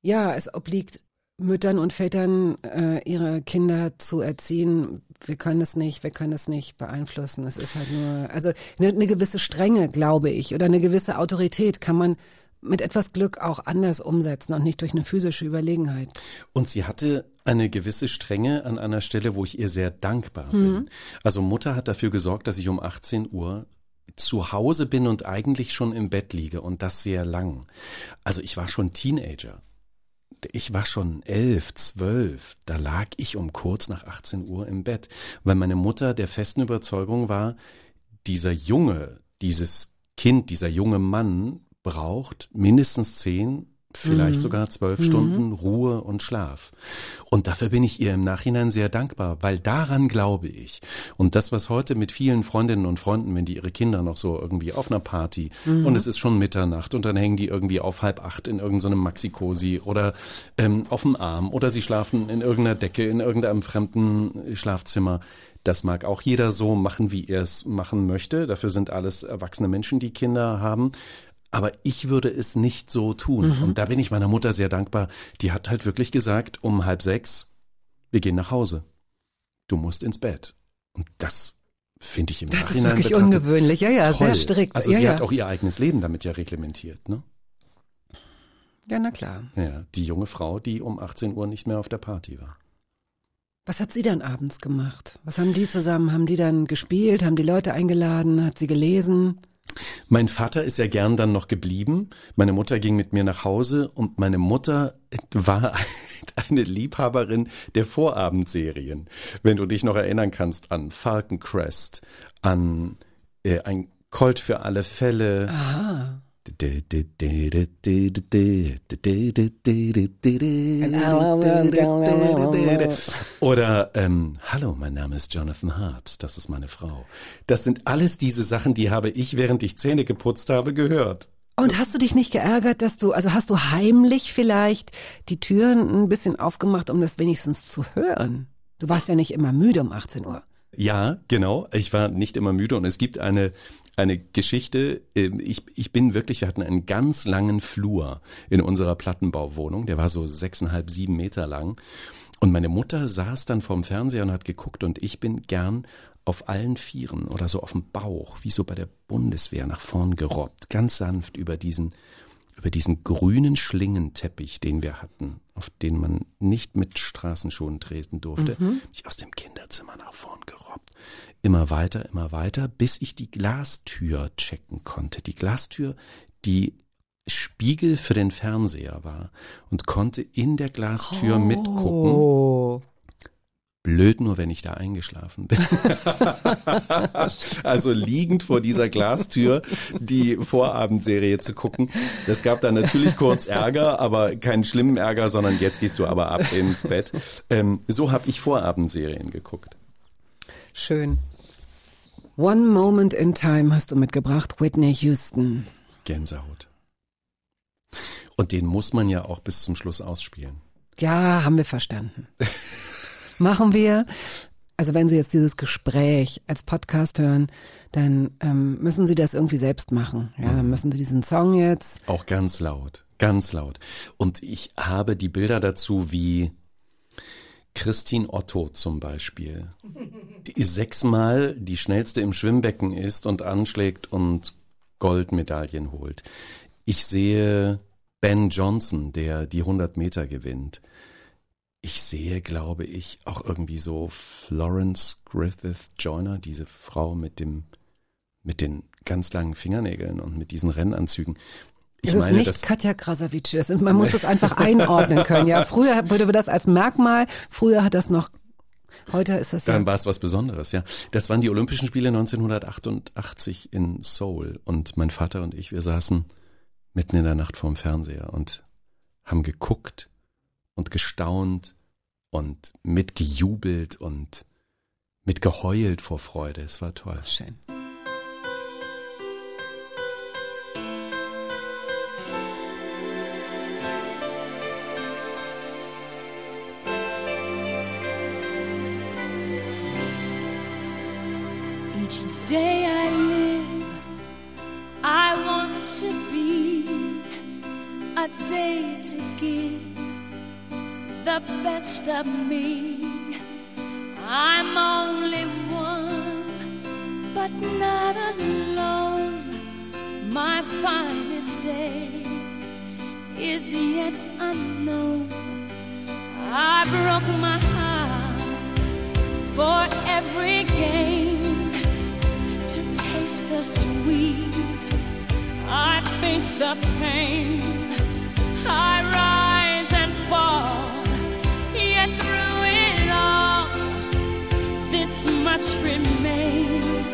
ja, es obliegt Müttern und Vätern, äh, ihre Kinder zu erziehen. Wir können es nicht, wir können es nicht beeinflussen. Es ist halt nur, also eine, eine gewisse Strenge, glaube ich, oder eine gewisse Autorität kann man mit etwas Glück auch anders umsetzen und nicht durch eine physische Überlegenheit. Und sie hatte eine gewisse Strenge an einer Stelle, wo ich ihr sehr dankbar bin. Also Mutter hat dafür gesorgt, dass ich um 18 Uhr zu Hause bin und eigentlich schon im Bett liege und das sehr lang. Also ich war schon Teenager. Ich war schon elf, zwölf. Da lag ich um kurz nach 18 Uhr im Bett, weil meine Mutter der festen Überzeugung war, dieser Junge, dieses Kind, dieser junge Mann braucht mindestens zehn, vielleicht sogar zwölf Stunden Ruhe und Schlaf. Und dafür bin ich ihr im Nachhinein sehr dankbar, weil daran glaube ich. Und das, was heute mit vielen Freundinnen und Freunden, wenn die ihre Kinder noch so irgendwie auf einer Party und es ist schon Mitternacht und dann hängen die irgendwie auf halb acht in irgendeinem Maxi-Cosi oder ähm, auf dem Arm oder sie schlafen in irgendeiner Decke in irgendeinem fremden Schlafzimmer. Das mag auch jeder so machen, wie er es machen möchte. Dafür sind alles erwachsene Menschen, die Kinder haben. Aber ich würde es nicht so tun. Und da bin ich meiner Mutter sehr dankbar. Die hat halt wirklich gesagt, um halb sechs, wir gehen nach Hause. Du musst ins Bett. Und das finde ich im Das ist Nachhinein wirklich betrachtet ungewöhnlich. Ja, ja, toll. sehr strikt. Also ja, sie ja. hat auch ihr eigenes Leben damit ja reglementiert. Ne? ja, na klar. Ja, die junge Frau, die um 18 Uhr nicht mehr auf der Party war. Was hat sie dann abends gemacht? Was haben die zusammen? Haben die dann gespielt? Haben die Leute eingeladen? Hat sie gelesen? Mein Vater ist ja gern dann noch geblieben. Meine Mutter ging mit mir nach Hause und meine Mutter war eine Liebhaberin der Vorabendserien. Wenn du dich noch erinnern kannst an Falcon Crest, an äh, ein Colt für alle Fälle. Aha. Oder ähm, Hallo, mein Name ist Jonathan Hart, das ist meine Frau. Das sind alles diese Sachen, die habe ich, während ich Zähne geputzt habe, gehört. Und hast du dich nicht geärgert, dass du, also hast du heimlich vielleicht die Türen ein bisschen aufgemacht, um das wenigstens zu hören? Du warst ja nicht immer müde um 18 Uhr. Ja, genau. Ich war nicht immer müde und es gibt eine eine Geschichte. ähm, Ich, ich bin wirklich, wir hatten einen ganz langen Flur in unserer Plattenbauwohnung. Der war so sechseinhalb, sieben Meter lang. Und meine Mutter saß dann vorm Fernseher und hat geguckt und ich bin gern auf allen Vieren oder so auf dem Bauch, wie so bei der Bundeswehr nach vorn gerobbt, ganz sanft über diesen über diesen grünen Schlingenteppich, den wir hatten, auf den man nicht mit Straßenschuhen treten durfte, bin ich aus dem Kinderzimmer nach vorn gerobbt. Immer weiter, immer weiter, bis ich die Glastür checken konnte. Die Glastür, die Spiegel für den Fernseher war und konnte in der Glastür mitgucken. Oh. Blöd nur, wenn ich da eingeschlafen bin. also liegend vor dieser Glastür die Vorabendserie zu gucken. Das gab dann natürlich kurz Ärger, aber keinen schlimmen Ärger, sondern jetzt gehst du aber ab ins Bett. Ähm, so habe ich Vorabendserien geguckt. Schön. One Moment in Time hast du mitgebracht, Whitney Houston. Gänsehaut. Und den muss man ja auch bis zum Schluss ausspielen. Ja, haben wir verstanden. Machen wir. Also wenn Sie jetzt dieses Gespräch als Podcast hören, dann ähm, müssen Sie das irgendwie selbst machen. Ja, dann müssen Sie diesen Song jetzt. Auch ganz laut, ganz laut. Und ich habe die Bilder dazu wie Christine Otto zum Beispiel, die sechsmal die schnellste im Schwimmbecken ist und anschlägt und Goldmedaillen holt. Ich sehe Ben Johnson, der die 100 Meter gewinnt. Ich sehe, glaube ich, auch irgendwie so Florence Griffith Joyner, diese Frau mit dem, mit den ganz langen Fingernägeln und mit diesen Rennanzügen. Ich Das ist meine, nicht das, Katja Krasavice. Das ist, man muss es einfach einordnen können. Ja, früher wurde das als Merkmal. Früher hat das noch. Heute ist das ja. Dann war es was Besonderes, ja. Das waren die Olympischen Spiele 1988 in Seoul und mein Vater und ich, wir saßen mitten in der Nacht vorm Fernseher und haben geguckt und gestaunt und mitgejubelt und mitgeheult vor Freude. Es war toll. Schön. Day I live, I want to be a day to give the best of me. I'm only one, but not alone. My finest day is yet unknown. I broke my heart for every to taste the sweet. I face the pain. I rise and fall, yet through it all, this much remains.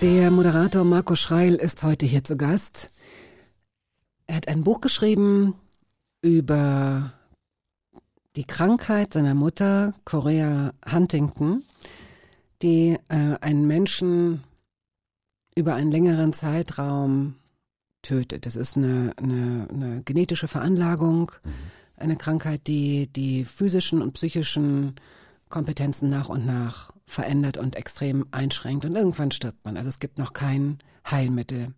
Der Moderator Marco Schreil ist heute hier zu Gast. Er hat ein Buch geschrieben über die Krankheit seiner Mutter, Korea Huntington, die äh, einen Menschen über einen längeren Zeitraum tötet. Das ist eine, eine, eine genetische Veranlagung, eine Krankheit, die die physischen und psychischen Kompetenzen nach und nach verändert und extrem einschränkt und irgendwann stirbt man. Also es gibt noch kein Heilmittel.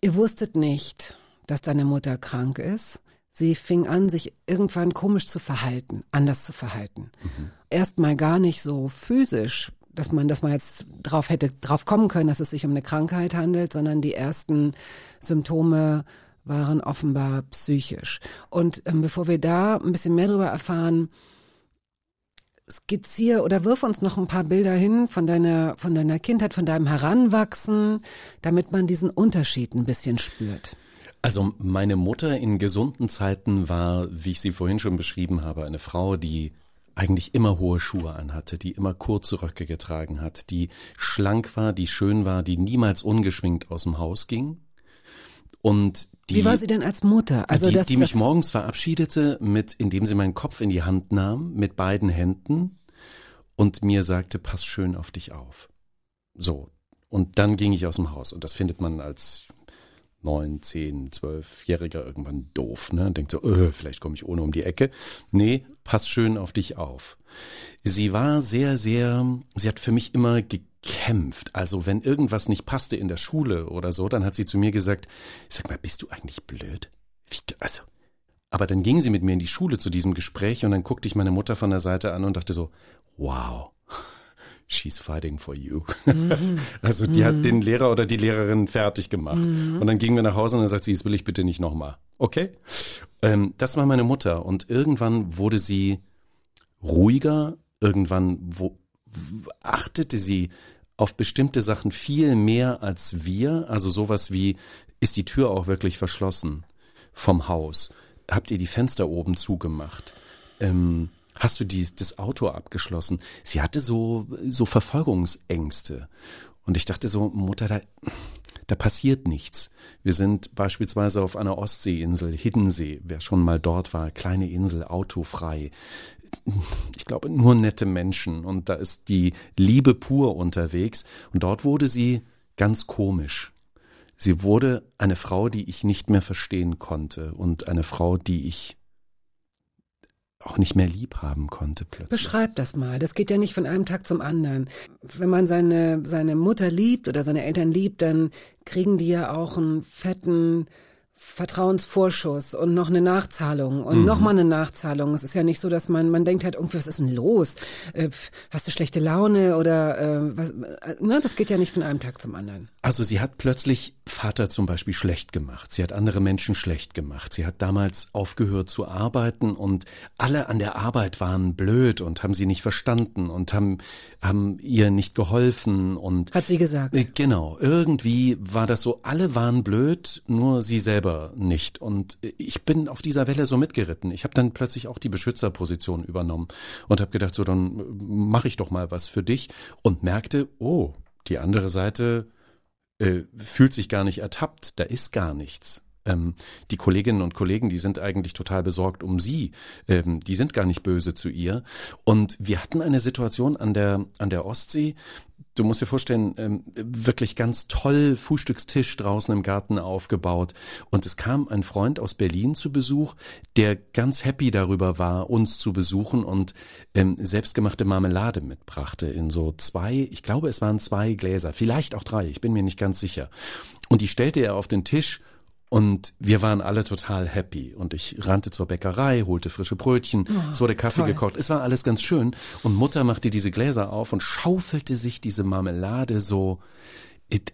Ihr wusstet nicht, dass deine Mutter krank ist. Sie fing an, sich irgendwann komisch zu verhalten, anders zu verhalten. Erstmal gar nicht so physisch, dass man, dass man jetzt drauf hätte drauf kommen können, dass es sich um eine Krankheit handelt, sondern die ersten Symptome waren offenbar psychisch. Und ähm, bevor wir da ein bisschen mehr darüber erfahren, skizzier oder wirf uns noch ein paar Bilder hin von deiner, von deiner Kindheit, von deinem Heranwachsen, damit man diesen Unterschied ein bisschen spürt. Also meine Mutter in gesunden Zeiten war, wie ich sie vorhin schon beschrieben habe, eine Frau, die eigentlich immer hohe Schuhe anhatte, die immer kurze Röcke getragen hat, die schlank war, die schön war, die niemals ungeschminkt aus dem Haus ging. Und die, Wie war sie denn als Mutter? Also die, das, die mich das, morgens verabschiedete, mit, indem sie meinen Kopf in die Hand nahm, mit beiden Händen und mir sagte, pass schön auf dich auf. So. Und dann ging ich aus dem Haus. Und das findet man als neun, zehn, zwölfjähriger irgendwann doof, ne? Denkt so, äh, vielleicht komme ich ohne um die Ecke. Nee, pass schön auf dich auf. Sie war sehr, sehr, sie hat für mich immer gekämpft. Also wenn irgendwas nicht passte in der Schule oder so, dann hat sie zu mir gesagt, sag mal, bist du eigentlich blöd? Wie, also, aber dann ging sie mit mir in die Schule zu diesem Gespräch und dann guckte ich meine Mutter von der Seite an und dachte so, wow. She's fighting for you. Also die hat den Lehrer oder die Lehrerin fertig gemacht. Und dann gingen wir nach Hause und dann sagt sie, das will ich bitte nicht nochmal. Okay? Ähm, das war meine Mutter. Und irgendwann wurde sie ruhiger. Irgendwann wo, achtete sie auf bestimmte Sachen viel mehr als wir. Also sowas wie, ist die Tür auch wirklich verschlossen vom Haus? Habt ihr die Fenster oben zugemacht? Ähm, hast du die, das Auto abgeschlossen? Sie hatte so, so Verfolgungsängste. Und ich dachte so, Mutter, da, da passiert nichts. Wir sind beispielsweise auf einer Ostseeinsel, Hiddensee, wer schon mal dort war, kleine Insel, autofrei. Ich glaube, nur nette Menschen und da ist die Liebe pur unterwegs und dort wurde sie ganz komisch. Sie wurde eine Frau, die ich nicht mehr verstehen konnte und eine Frau, die ich auch nicht mehr lieb haben konnte plötzlich. Beschreib das mal. Das geht ja nicht von einem Tag zum anderen. Wenn man seine, seine Mutter liebt oder seine Eltern liebt, dann kriegen die ja auch einen fetten Vertrauensvorschuss und noch eine Nachzahlung und Mhm. noch mal eine Nachzahlung. Es ist ja nicht so, dass man man denkt halt irgendwie, was ist denn los? Äh, hast du schlechte Laune oder äh, was? Äh, ne, das geht ja nicht von einem Tag zum anderen. Also sie hat plötzlich Vater zum Beispiel schlecht gemacht. Sie hat andere Menschen schlecht gemacht. Sie hat damals aufgehört zu arbeiten und alle an der Arbeit waren blöd und haben sie nicht verstanden und haben, haben ihr nicht geholfen und Hat sie gesagt. Äh, Genau, irgendwie war das so, alle waren blöd, nur sie selber nicht. Und ich bin auf dieser Welle so mitgeritten. Ich habe dann plötzlich auch die Beschützerposition übernommen und habe gedacht, so dann mache ich doch mal was für dich und merkte, oh, die andere Seite äh, fühlt sich gar nicht ertappt, da ist gar nichts. Ähm, die Kolleginnen und Kollegen, die sind eigentlich total besorgt um sie. Ähm, die sind gar nicht böse zu ihr. Und wir hatten eine Situation an der, an der Ostsee. Du musst dir vorstellen, ähm, wirklich ganz toll Frühstückstisch draußen im Garten aufgebaut. Und es kam ein Freund aus Berlin zu Besuch, der ganz happy darüber war, uns zu besuchen und ähm, selbstgemachte Marmelade mitbrachte in so zwei, ich glaube, es waren zwei Gläser, vielleicht auch drei, ich bin mir nicht ganz sicher. Und die stellte er auf den Tisch Und wir waren alle total happy. Und ich rannte zur Bäckerei, holte frische Brötchen, es wurde Kaffee toll. gekocht, es war alles ganz schön. Und Mutter machte diese Gläser auf und schaufelte sich diese Marmelade so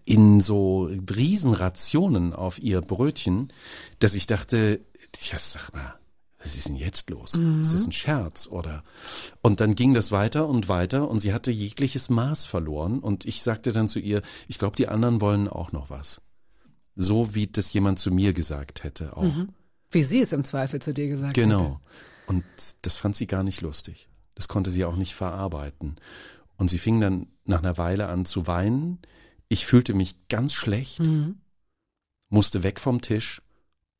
in- so Riesenrationen auf ihr Brötchen, dass ich dachte, ja, sag mal, was ist denn jetzt los? Ist das ein Scherz oder? Und dann ging das weiter und weiter und sie hatte jegliches Maß verloren und ich sagte dann zu ihr, ich glaube, die anderen wollen auch noch was. So wie das jemand zu mir gesagt hätte auch. Wie sie es im Zweifel zu dir gesagt Genau. Und das fand sie gar nicht lustig. Das konnte sie auch nicht verarbeiten. Und sie fing dann nach einer Weile an zu weinen. Ich fühlte mich ganz schlecht, musste weg vom Tisch,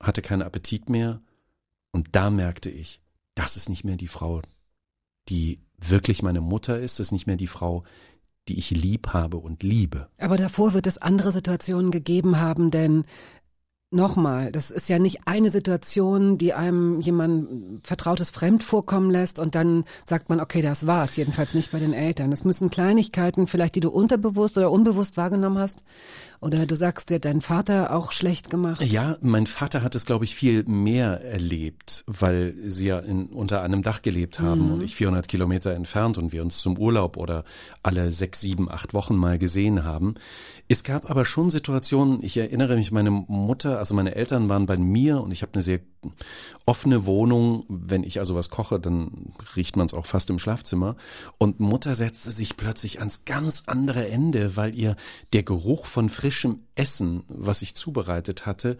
hatte keinen Appetit mehr. Und da merkte ich, das ist nicht mehr die Frau, die wirklich meine Mutter ist. Das ist nicht mehr die Frau, die ich lieb habe und liebe. Aber davor wird es andere Situationen gegeben haben, denn nochmal, das ist ja nicht eine Situation, die einem jemand Vertrautes fremd vorkommen lässt und dann sagt man, okay, das war's. Jedenfalls nicht bei den Eltern. Es müssen Kleinigkeiten, vielleicht die du unterbewusst oder unbewusst wahrgenommen hast. Oder du sagst, dir hat dein Vater auch schlecht gemacht. Ja, mein Vater hat es, glaube ich, viel mehr erlebt, weil sie ja in, unter einem Dach gelebt haben und ich 400 Kilometer entfernt und wir uns zum Urlaub oder alle sechs, sieben, acht Wochen mal gesehen haben. Es gab aber schon Situationen, ich erinnere mich, meine Mutter, also meine Eltern waren bei mir und ich habe eine sehr offene Wohnung. Wenn ich also was koche, dann riecht man es auch fast im Schlafzimmer. Und Mutter setzte sich plötzlich ans ganz andere Ende, weil ihr der Geruch von frischem Essen, was ich zubereitet hatte,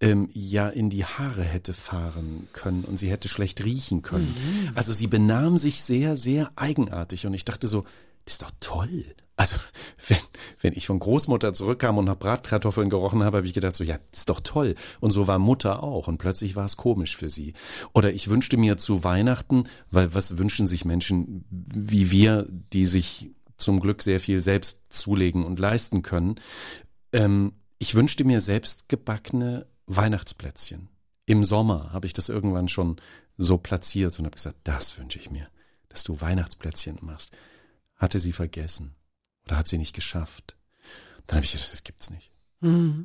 ähm, ja in die Haare hätte fahren können und sie hätte schlecht riechen können. Also sie benahm sich sehr, sehr eigenartig und ich dachte so, das ist doch toll. Also wenn, wenn ich von Großmutter zurückkam und nach Bratkartoffeln gerochen habe, habe ich gedacht so, ja, ist doch toll. Und so war Mutter auch und plötzlich war es komisch für sie. Oder ich wünschte mir zu Weihnachten, weil was wünschen sich Menschen wie wir, die sich zum Glück sehr viel selbst zulegen und leisten können, ähm, ich wünschte mir selbst gebackene Weihnachtsplätzchen. Im Sommer habe ich das irgendwann schon so platziert und habe gesagt, das wünsche ich mir, dass du Weihnachtsplätzchen machst. Hatte sie vergessen oder hat sie nicht geschafft? Dann habe ich gedacht, das gibt's nicht.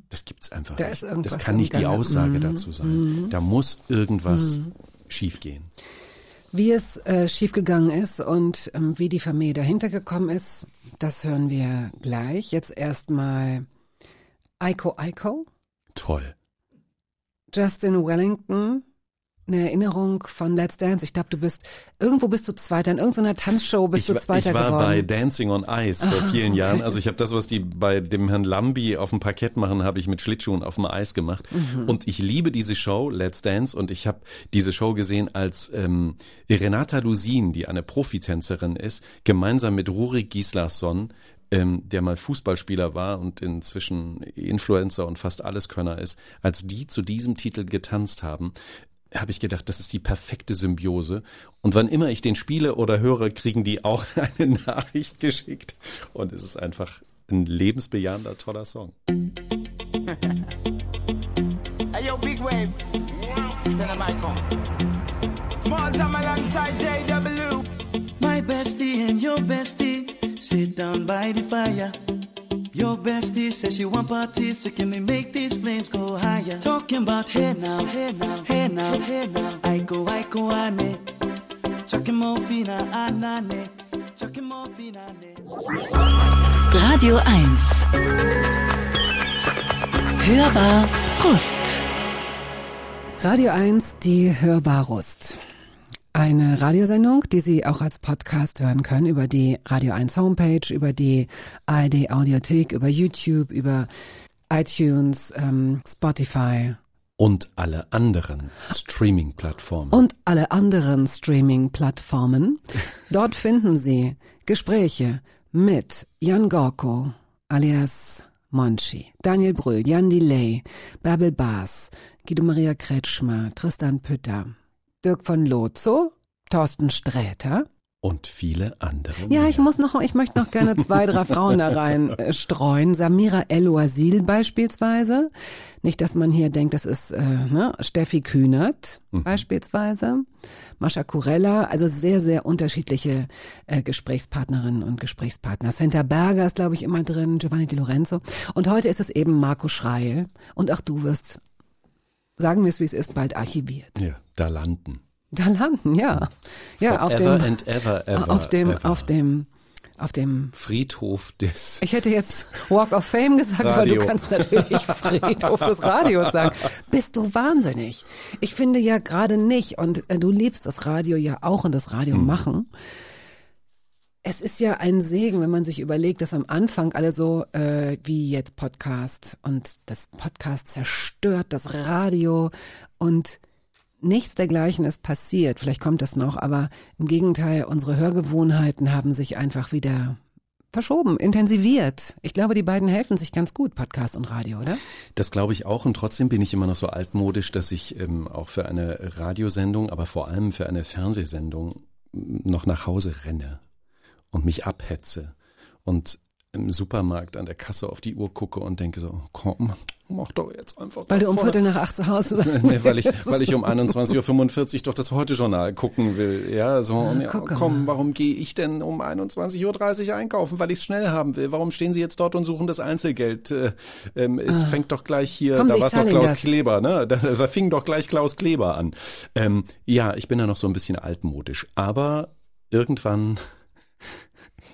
Das gibt's einfach Da nicht. das kann nicht die Gange. Aussage Mhm. dazu sein. Da muss irgendwas schiefgehen. Wie es äh, schiefgegangen ist und ähm, wie die Familie dahinter gekommen ist, das hören wir gleich. Jetzt erstmal Aiko Aiko, Toll. Justin Wellington, eine Erinnerung von Let's Dance. Ich glaube, du bist, irgendwo bist du Zweiter, in irgendeiner Tanzshow bist ich, du Zweiter ich war geworden. bei Dancing on Ice vor vielen Jahren. Also ich habe das, was die bei dem Herrn Lambi auf dem Parkett machen, habe ich mit Schlittschuhen auf dem Eis gemacht. Mhm. Und ich liebe diese Show, Let's Dance. Und ich habe diese Show gesehen, als ähm, Renata Lusin, die eine Profitänzerin ist, gemeinsam mit Rurik Gislason ähm, der mal Fußballspieler war und inzwischen Influencer und fast Alleskönner ist, als die zu diesem Titel getanzt haben, habe ich gedacht, das ist die perfekte Symbiose. Und wann immer ich den spiele oder höre, kriegen die auch eine Nachricht geschickt. Und es ist einfach ein lebensbejahender, toller Song. Hey yo, big wave. Tell them I come. Small time alongside JW. My bestie and your bestie sit down by the fire. Your bestie says she want parties, so can we make these flames go higher? Talking about hey now, hey now, hey now, hey now. I go, I go, ane. Chucking morphina, anane. Chucking morphina, ane. Radio 1. Hörbar Brust. Radio 1, die Hörbarust. Eine Radiosendung, die Sie auch als Podcast hören können über die Radio 1 Homepage, über die ARD Audiothek, über YouTube, über iTunes, ähm, Spotify Und alle anderen Streaming-Plattformen. und alle anderen Streaming-Plattformen. Dort finden Sie Gespräche mit Jan Gorko alias Monchi, Daniel Brühl, Jan Delay, Bärbel Baas, Guido Maria Kretschmer, Tristan Pütter, Dirk von Lozo, Thorsten Sträter. Und viele andere. Ja, mehr. ich muss noch, ich möchte noch gerne zwei, drei Frauen da rein äh, streuen. Samira El-Oasil beispielsweise. Nicht, dass man hier denkt, das ist äh, ne? Steffi Kühnert beispielsweise. Mascha Kurella, also sehr, sehr unterschiedliche äh, Gesprächspartnerinnen und Gesprächspartner. Senta Berger ist, glaube ich, immer drin, Giovanni Di Lorenzo. Und heute ist es eben Marco Schreil. Und auch du wirst sagen wir es wie es ist, bald archiviert. Ja, da landen. Da landen, ja. Ja, auf dem, and ever, ever, auf dem, ever. auf dem, auf dem Friedhof des. Ich hätte jetzt Walk of Fame gesagt, aber du Radio. kannst natürlich Friedhof des Radios sagen. Bist du wahnsinnig? Ich finde ja gerade nicht, und äh, du liebst das Radio ja auch und das Radio machen. Es ist ja ein Segen, wenn man sich überlegt, dass am Anfang alle so äh, wie jetzt Podcast und das Podcast zerstört das Radio und nichts dergleichen ist passiert. Vielleicht kommt das noch, aber im Gegenteil, unsere Hörgewohnheiten haben sich einfach wieder verschoben, intensiviert. Ich glaube, die beiden helfen sich ganz gut, Podcast und Radio, oder? Das glaube ich auch und trotzdem bin ich immer noch so altmodisch, dass ich ähm, auch für eine Radiosendung, aber vor allem für eine Fernsehsendung noch nach Hause renne und mich abhetze und im Supermarkt an der Kasse auf die Uhr gucke und denke so, komm, mach doch jetzt einfach. Weil du um. Viertel nach acht zu Hause sein Nee, weil ich, weil ich um 21.45 Uhr doch das Heute-Journal gucken will. Ja, so, ja, gucke komm, warum gehe ich denn um 21.30 Uhr einkaufen? Weil ich es schnell haben will. Warum stehen Sie jetzt dort und suchen das Einzelgeld? Äh, ähm, es fängt doch gleich hier, Ah. Kommen da war noch Klaus das. Kleber, ne? Da, da fing doch gleich Klaus Kleber an. Ähm, ja, ich bin da noch so ein bisschen altmodisch. Aber irgendwann,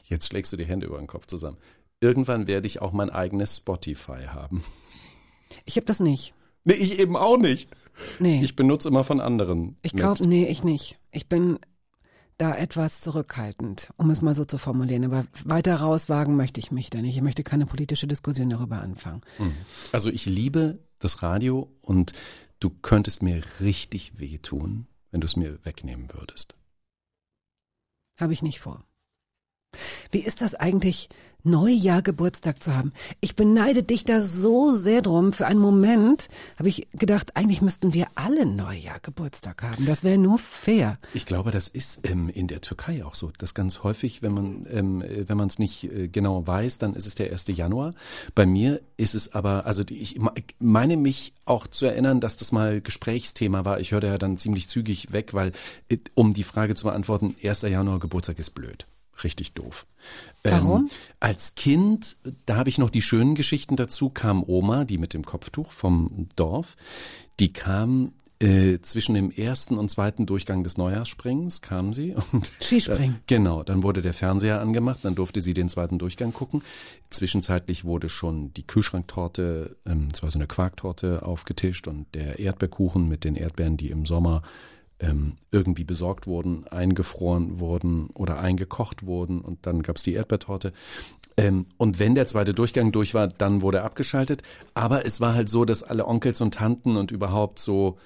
jetzt schlägst du die Hände über den Kopf zusammen. Irgendwann werde ich auch mein eigenes Spotify haben. Ich habe das nicht. Nee, ich eben auch nicht. Nee. Ich benutze immer von anderen. Ich glaube, nee, ich nicht. Ich bin da etwas zurückhaltend, um es mal so zu formulieren. Aber weiter rauswagen möchte ich mich da nicht. Ich möchte keine politische Diskussion darüber anfangen. Also ich liebe das Radio und du könntest mir richtig wehtun, wenn du es mir wegnehmen würdest. Habe ich nicht vor. Wie ist das eigentlich, Neujahr Geburtstag zu haben? Ich beneide dich da so sehr drum. Für einen Moment habe ich gedacht, eigentlich müssten wir alle Neujahr Geburtstag haben. Das wäre nur fair. Ich glaube, das ist ähm, in der Türkei auch so. Das ganz häufig, wenn man ähm, äh, wenn man es nicht äh, genau weiß, dann ist es der 1. Januar. Bei mir ist es aber, also ich me- meine mich auch zu erinnern, dass das mal Gesprächsthema war. Ich hörte ja dann ziemlich zügig weg, weil äh, um die Frage zu beantworten, 1. Januar Geburtstag ist blöd. Richtig doof. Warum? Ähm, als Kind, da habe ich noch die schönen Geschichten dazu, kam Oma, die mit dem Kopftuch vom Dorf, die kam äh, zwischen dem ersten und zweiten Durchgang des Neujahrsspringens, kam sie. Und, Skispringen. Äh, genau, dann wurde der Fernseher angemacht, dann durfte sie den zweiten Durchgang gucken. Zwischenzeitlich wurde schon die Kühlschranktorte, ähm, es war so eine Quarktorte aufgetischt und der Erdbeerkuchen mit den Erdbeeren, die im Sommer ähm, irgendwie besorgt wurden, eingefroren wurden oder eingekocht wurden und dann gab's die Erdbeertorte. Ähm, und wenn der zweite Durchgang durch war, dann wurde abgeschaltet. Aber es war halt so, dass alle Onkels und Tanten und überhaupt so,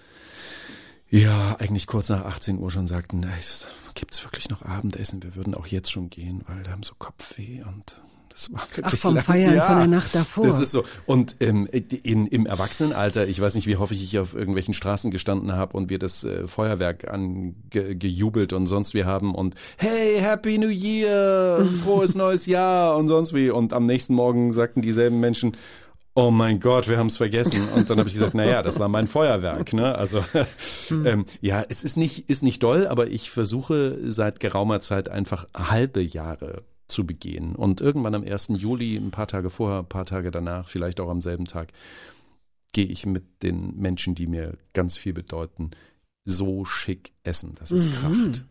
ja, eigentlich kurz nach 18 Uhr schon sagten, "Na, es- gibt's wirklich noch Abendessen? Wir würden auch jetzt schon gehen, weil wir haben so Kopfweh und das war wirklich vom lang- Feiern von der Nacht davor. Das ist so. Und ähm, in, im Erwachsenenalter, ich weiß nicht, wie häufig ich auf irgendwelchen Straßen gestanden habe und wir das äh, Feuerwerk angejubelt und sonst wie haben und hey, Happy New Year, frohes neues Jahr und sonst wie. Und am nächsten Morgen sagten dieselben Menschen, Oh mein Gott, wir haben es vergessen. Und dann habe ich gesagt, na ja, das war mein Feuerwerk. Ne? Also ähm, ja, es ist nicht, ist nicht doll, aber ich versuche seit geraumer Zeit einfach halbe Jahre zu begehen. Und irgendwann am 1. Juli, ein paar Tage vorher, ein paar Tage danach, vielleicht auch am selben Tag, gehe ich mit den Menschen, die mir ganz viel bedeuten, so schick essen. Das ist Kraft.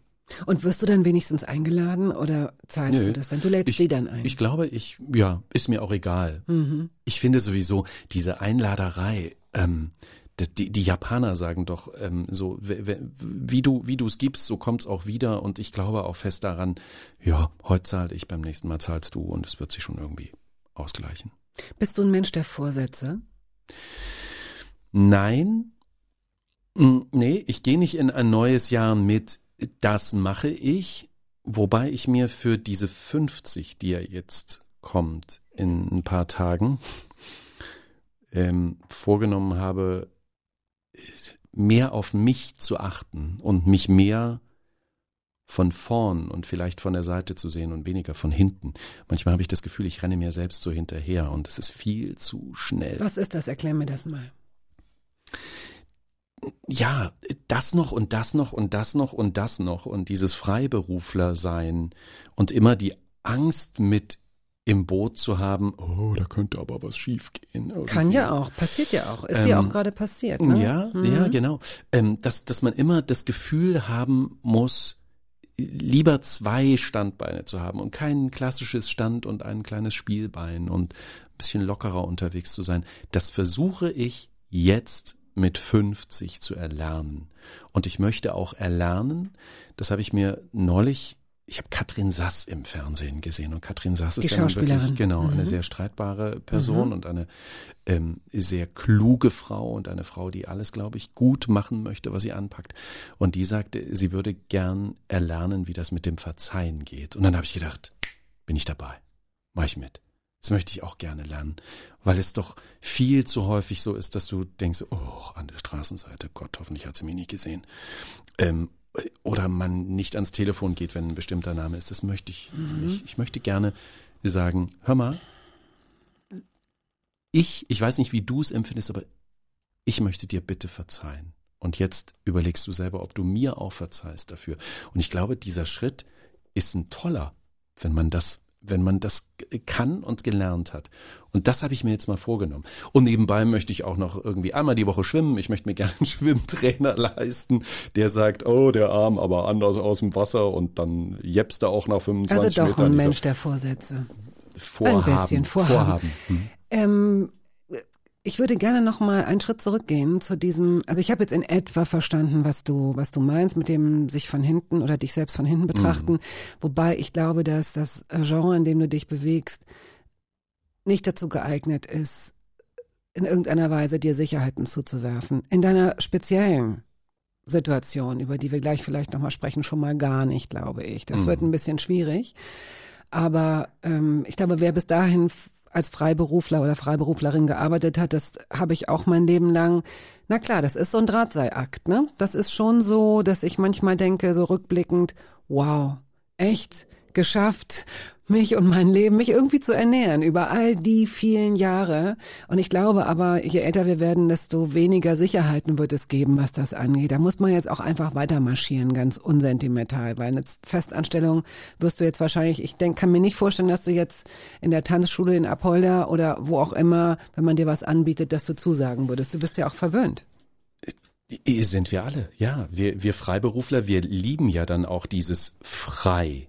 Und wirst du dann wenigstens eingeladen oder zahlst Nö. du das dann? Du lädst Ich, die dann ein. ich glaube, ich, ja, ist mir auch egal. Mhm. Ich finde sowieso diese Einladerei, ähm, die, die Japaner sagen doch ähm, so, wie du wie du es gibst, so kommt's auch wieder. Und ich glaube auch fest daran, ja, heute zahle ich, beim nächsten Mal zahlst du und es wird sich schon irgendwie ausgleichen. Bist du ein Mensch der Vorsätze? Nein, Mm, nee, ich gehe nicht in ein neues Jahr mit, das mache ich, wobei ich mir für diese 50, die ja jetzt kommt in ein paar Tagen, ähm, vorgenommen habe, mehr auf mich zu achten und mich mehr von vorn und vielleicht von der Seite zu sehen und weniger von hinten. Manchmal habe ich das Gefühl, ich renne mir selbst so hinterher und es ist viel zu schnell. Was ist das? Erklär mir das mal. ja, das noch und das noch und das noch und das noch und dieses Freiberufler sein und immer die Angst mit im Boot zu haben, oh, da könnte aber was schiefgehen. irgendwie. Kann ja auch, passiert ja auch. Ist dir Ähm, auch gerade passiert, ne? Ja, ja, genau. Ähm, dass, dass man immer das Gefühl haben muss, lieber zwei Standbeine zu haben und kein klassisches Stand und ein kleines Spielbein und ein bisschen lockerer unterwegs zu sein. Das versuche ich jetzt mit 50 zu erlernen. Und ich möchte auch erlernen, das habe ich mir neulich, ich habe Katrin Sass im Fernsehen gesehen und Katrin Sass ist ja wirklich genau eine Mhm. sehr streitbare Person und eine ähm, sehr kluge Frau und eine Frau, die alles, glaube ich, gut machen möchte, was sie anpackt. Und die sagte, sie würde gern erlernen, wie das mit dem Verzeihen geht. Und dann habe ich gedacht, bin ich dabei, mach ich mit. Das möchte ich auch gerne lernen, weil es doch viel zu häufig so ist, dass du denkst, oh, an der Straßenseite, Gott, hoffentlich hat sie mich nicht gesehen. Ähm, oder man nicht ans Telefon geht, wenn ein bestimmter Name ist. Das möchte ich nicht. Ich möchte gerne sagen, hör mal, ich, ich weiß nicht, wie du es empfindest, aber ich möchte dir bitte verzeihen. Und jetzt überlegst du selber, ob du mir auch verzeihst dafür. Und ich glaube, dieser Schritt ist ein toller, wenn man das, wenn man das kann und gelernt hat. Und das habe ich mir jetzt mal vorgenommen. Und nebenbei möchte ich auch noch irgendwie einmal die Woche schwimmen. Ich möchte mir gerne einen Schwimmtrainer leisten, der sagt, oh, der Arm aber anders aus dem Wasser und dann jepst er auch nach 25 Also doch Metern. ein Mensch der Vorsätze. Vorhaben, Ein bisschen Vorhaben. Hm. Ähm, ich würde gerne noch mal einen Schritt zurückgehen zu diesem, also ich habe jetzt in etwa verstanden, was du, was du meinst mit dem sich von hinten oder dich selbst von hinten betrachten, Mhm. wobei ich glaube, dass das Genre, in dem du dich bewegst, nicht dazu geeignet ist, in irgendeiner Weise dir Sicherheiten zuzuwerfen. In deiner speziellen Situation, über die wir gleich vielleicht nochmal sprechen, schon mal gar nicht, glaube ich. Das Mhm. wird ein bisschen schwierig. Aber ähm, ich glaube, wer bis dahin als Freiberufler oder Freiberuflerin gearbeitet hat, das habe ich auch mein Leben lang. Na klar, das ist so ein Drahtseilakt, ne? Das ist schon so, dass ich manchmal denke, so rückblickend, wow, echt geschafft, mich und mein Leben, mich irgendwie zu ernähren über all die vielen Jahre. Und ich glaube aber, je älter wir werden, desto weniger Sicherheiten wird es geben, was das angeht. Da muss man jetzt auch einfach weiter marschieren, ganz unsentimental, weil eine Festanstellung wirst du jetzt wahrscheinlich, ich denk, kann mir nicht vorstellen, dass du jetzt in der Tanzschule in Apolda oder wo auch immer, wenn man dir was anbietet, dass du zusagen würdest. Du bist ja auch verwöhnt. Eh, Sind wir alle, ja. Wir, wir Freiberufler, wir lieben ja dann auch dieses frei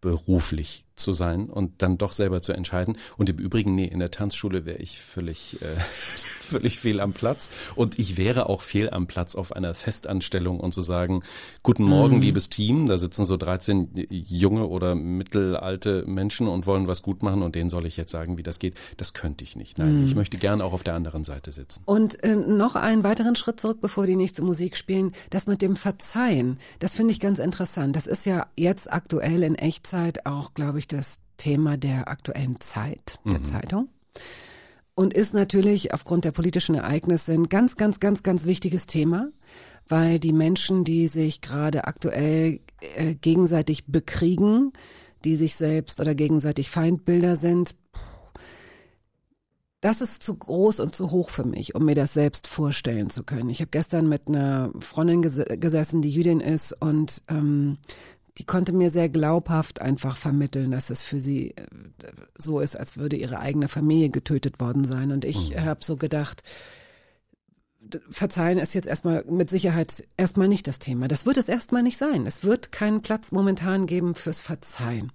beruflich zu sein und dann doch selber zu entscheiden. Und im Übrigen, nee, in der Tanzschule wäre ich völlig, äh, völlig fehl am Platz. Und ich wäre auch fehl am Platz auf einer Festanstellung und zu sagen, guten Morgen, liebes Team, da sitzen so 13 junge oder mittelalte Menschen und wollen was gut machen und denen soll ich jetzt sagen, wie das geht. Das könnte ich nicht. Nein, ich möchte gerne auch auf der anderen Seite sitzen. Und äh, noch einen weiteren Schritt zurück, bevor die nächste Musik spielen. Das mit dem Verzeihen, das finde ich ganz interessant. Das ist ja jetzt aktuell in Echtzeit auch, glaube ich, das Thema der aktuellen Zeit, der Zeitung. Und ist natürlich aufgrund der politischen Ereignisse ein ganz, ganz, ganz, ganz wichtiges Thema, weil die Menschen, die sich gerade aktuell äh, gegenseitig bekriegen, die sich selbst oder gegenseitig Feindbilder sind, das ist zu groß und zu hoch für mich, um mir das selbst vorstellen zu können. Ich habe gestern mit einer Freundin ges gesessen, die Jüdin ist und ähm, die konnte mir sehr glaubhaft einfach vermitteln, dass es für sie äh, so ist, als würde ihre eigene Familie getötet worden sein. Und ich habe so gedacht, Verzeihen ist jetzt erstmal mit Sicherheit erstmal nicht das Thema. Das wird es erstmal nicht sein. Es wird keinen Platz momentan geben fürs Verzeihen.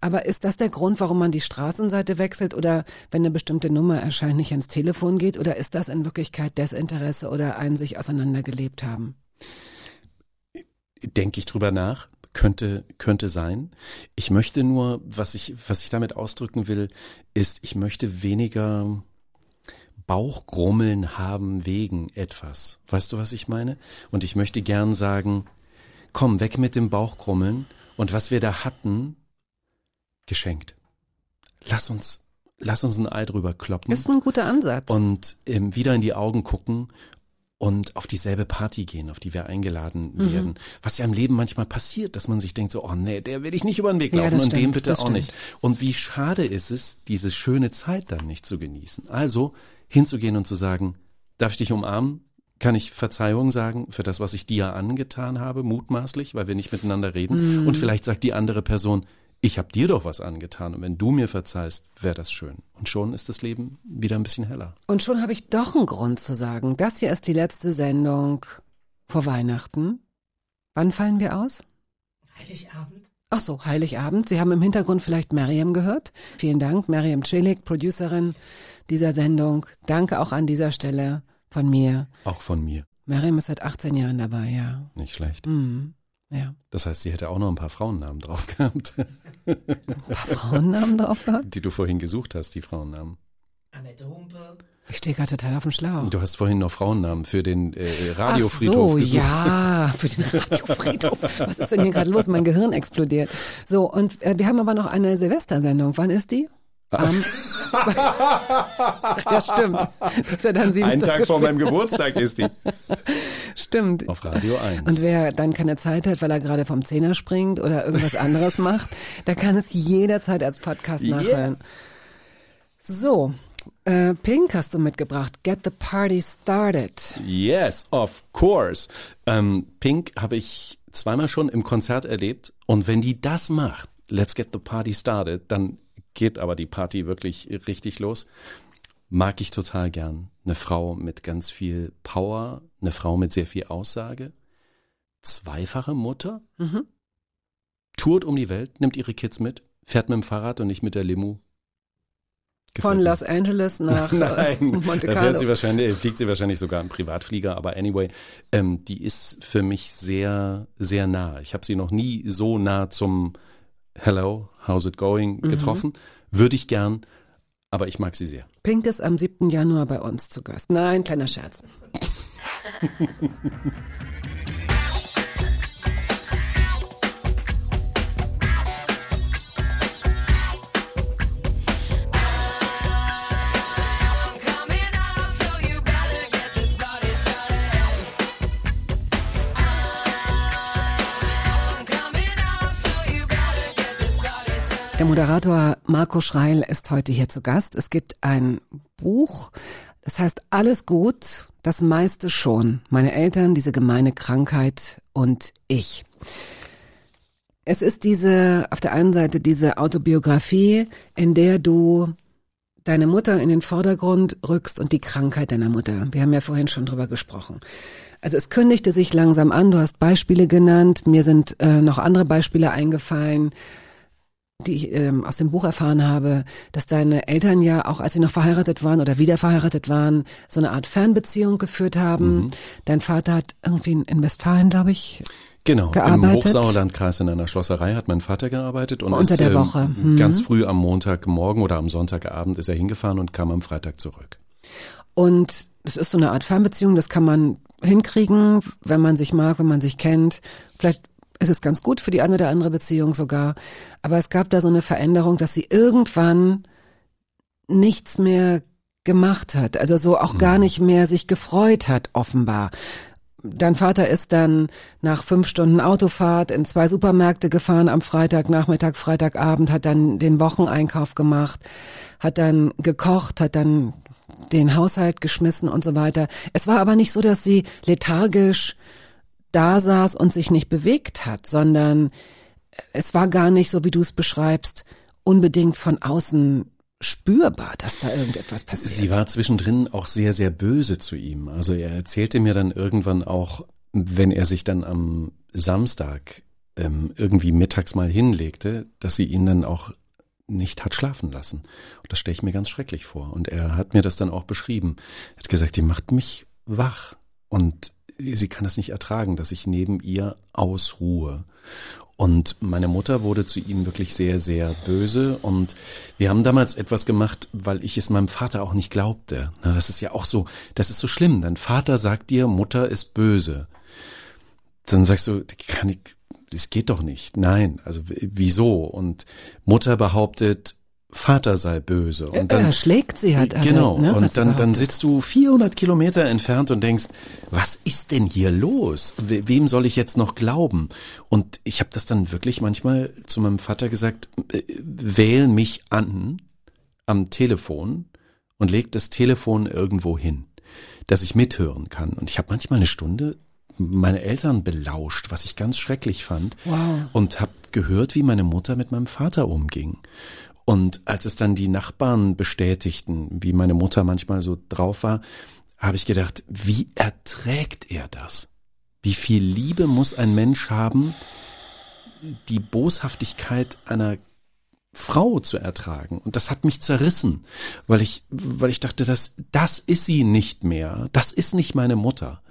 Aber ist das der Grund, warum man die Straßenseite wechselt oder wenn eine bestimmte Nummer erscheint, nicht ans Telefon geht? Oder ist das in Wirklichkeit Desinteresse oder ein sich auseinandergelebt haben? denke ich drüber nach. Könnte, könnte sein. Ich möchte nur, was ich, was ich damit ausdrücken will, ist, ich möchte weniger Bauchgrummeln haben wegen etwas. Weißt du, was ich meine? Und ich möchte gern sagen, komm, weg mit dem Bauchgrummeln und was wir da hatten, geschenkt. Lass uns, lass uns ein Ei drüber kloppen Ist ein guter Ansatz. und ähm, wieder in die Augen gucken und auf dieselbe Party gehen, auf die wir eingeladen Mhm. werden. Was ja im Leben manchmal passiert, dass man sich denkt so, oh nee, der will ich nicht über den Weg Ja, laufen das und dem stimmt, bitte das auch stimmt. nicht. Und wie schade ist es, diese schöne Zeit dann nicht zu genießen. Also hinzugehen und zu sagen, darf ich dich umarmen? Kann ich Verzeihung sagen für das, was ich dir angetan habe, mutmaßlich, weil wir nicht miteinander reden? Mhm. Und vielleicht sagt die andere Person, ich habe dir doch was angetan und wenn du mir verzeihst, wäre das schön. Und schon ist das Leben wieder ein bisschen heller. Und schon habe ich doch einen Grund zu sagen, das hier ist die letzte Sendung vor Weihnachten. Wann fallen wir aus? Heiligabend. Ach so, Heiligabend. Sie haben im Hintergrund vielleicht Mariam gehört. Vielen Dank, Mariam Celik, Producerin dieser Sendung. Danke auch an dieser Stelle von mir. Auch von mir. Mariam ist seit 18 Jahren dabei, ja. Nicht schlecht. Mhm. Ja. Das heißt, sie hätte auch noch ein paar Frauennamen drauf gehabt, Ein paar Frauennamen drauf gehabt. die du vorhin gesucht hast, die Frauennamen. Annette Humpe. Ich stehe gerade total auf dem Schlauch. Du hast vorhin noch Frauennamen für den äh, Ach Radiofriedhof so, gesucht. ja, für den Radiofriedhof. Was ist denn hier gerade los? Mein Gehirn explodiert. So, und äh, wir haben aber noch eine Silvestersendung. Wann ist die? Am- ja, stimmt. Das ist ja dann Ein Tag vor meinem Geburtstag ist die. Stimmt. Auf Radio 1. Und wer dann keine Zeit hat, weil er gerade vom Zehner springt oder irgendwas anderes macht, der kann es jederzeit als Podcast Yeah. nachhören. So, äh, Pink hast du mitgebracht. Get the party started. Yes, of course. Ähm, Pink habe ich zweimal schon im Konzert erlebt und wenn die das macht, Let's Get the Party Started, dann geht aber die Party wirklich richtig los. Mag ich total gern. Eine Frau mit ganz viel Power, eine Frau mit sehr viel Aussage, zweifache Mutter, tourt um die Welt, nimmt ihre Kids mit, fährt mit dem Fahrrad und nicht mit der Limo. Gefällt Von mir. Los Angeles nach äh, Nein, Monte da fährt Carlo. sie wahrscheinlich, fliegt sie wahrscheinlich sogar im Privatflieger, aber anyway, ähm, die ist für mich sehr, sehr nah. Ich habe sie noch nie so nah zum Hello, how's it going Mhm. getroffen. Würde ich gern, aber ich mag sie sehr. Pink ist am 7. Januar bei uns zu Gast. Nein, kleiner Scherz. Der Moderator Marco Schreil ist heute hier zu Gast. Es gibt ein Buch, das heißt Alles gut, das meiste schon. Meine Eltern, diese gemeine Krankheit und ich. Es ist diese, auf der einen Seite diese Autobiografie, in der du deine Mutter in den Vordergrund rückst und die Krankheit deiner Mutter. Wir haben ja vorhin schon drüber gesprochen. Also es kündigte sich langsam an, du hast Beispiele genannt, mir sind äh, noch andere Beispiele eingefallen, die ich ähm, aus dem Buch erfahren habe, dass deine Eltern ja auch, als sie noch verheiratet waren oder wieder verheiratet waren, so eine Art Fernbeziehung geführt haben. Dein Vater hat irgendwie in, Westfalen, glaube ich, Genau, im Gearbeitet? Hochsauerlandkreis in einer Schlosserei hat mein Vater gearbeitet und Unter ist, der ähm, Woche. Mhm. ganz früh am Montagmorgen oder am Sonntagabend ist er hingefahren und kam am Freitag zurück. Und es ist so eine Art Fernbeziehung, das kann man hinkriegen, wenn man sich mag, wenn man sich kennt. Vielleicht ist es ganz gut für die eine oder andere Beziehung sogar. Aber es gab da so eine Veränderung, dass sie irgendwann nichts mehr gemacht hat. Also so auch gar nicht mehr sich gefreut hat, offenbar. Dein Vater ist dann nach fünf Stunden Autofahrt in zwei Supermärkte gefahren am Freitagnachmittag, Freitagabend, hat dann den Wocheneinkauf gemacht, hat dann gekocht, hat dann den Haushalt geschmissen und so weiter. Es war aber nicht so, dass sie lethargisch da saß und sich nicht bewegt hat, sondern es war gar nicht so, wie du es beschreibst, unbedingt von außen spürbar, dass da irgendetwas passiert. Sie war zwischendrin auch sehr, sehr böse zu ihm. Also er erzählte mir dann irgendwann auch, wenn er sich dann am Samstag ähm, irgendwie mittags mal hinlegte, dass sie ihn dann auch nicht hat schlafen lassen. Und das stelle ich mir ganz schrecklich vor. Und er hat mir das dann auch beschrieben. Er hat gesagt, die macht mich wach und sie kann das nicht ertragen, dass ich neben ihr ausruhe. Und meine Mutter wurde zu ihm wirklich sehr, sehr böse. Und wir haben damals etwas gemacht, weil ich es meinem Vater auch nicht glaubte. Na, das ist ja auch so, das ist so schlimm. Dein Vater sagt dir, Mutter ist böse. Dann sagst du, kann ich, das geht doch nicht. Nein, also wieso? Und Mutter behauptet, Vater sei böse. Und er schlägt sie halt. hat er, Genau. ne, und dann, dann sitzt du 400 Kilometer entfernt und denkst, was ist denn hier los? We- Wem soll ich jetzt noch glauben? Und ich habe das dann wirklich manchmal zu meinem Vater gesagt, äh, wähl mich an am Telefon und leg das Telefon irgendwo hin, dass ich mithören kann. Und ich habe manchmal eine Stunde meine Eltern belauscht, was ich ganz schrecklich fand. Wow. Und habe gehört, wie meine Mutter mit meinem Vater umging. Und als es dann die Nachbarn bestätigten, wie meine Mutter manchmal so drauf war, habe ich gedacht, wie erträgt er das? Wie viel Liebe muss ein Mensch haben, die Boshaftigkeit einer Frau zu ertragen. Und das hat mich zerrissen, weil ich, weil ich dachte, das, das ist sie nicht mehr. Das ist nicht meine Mutter.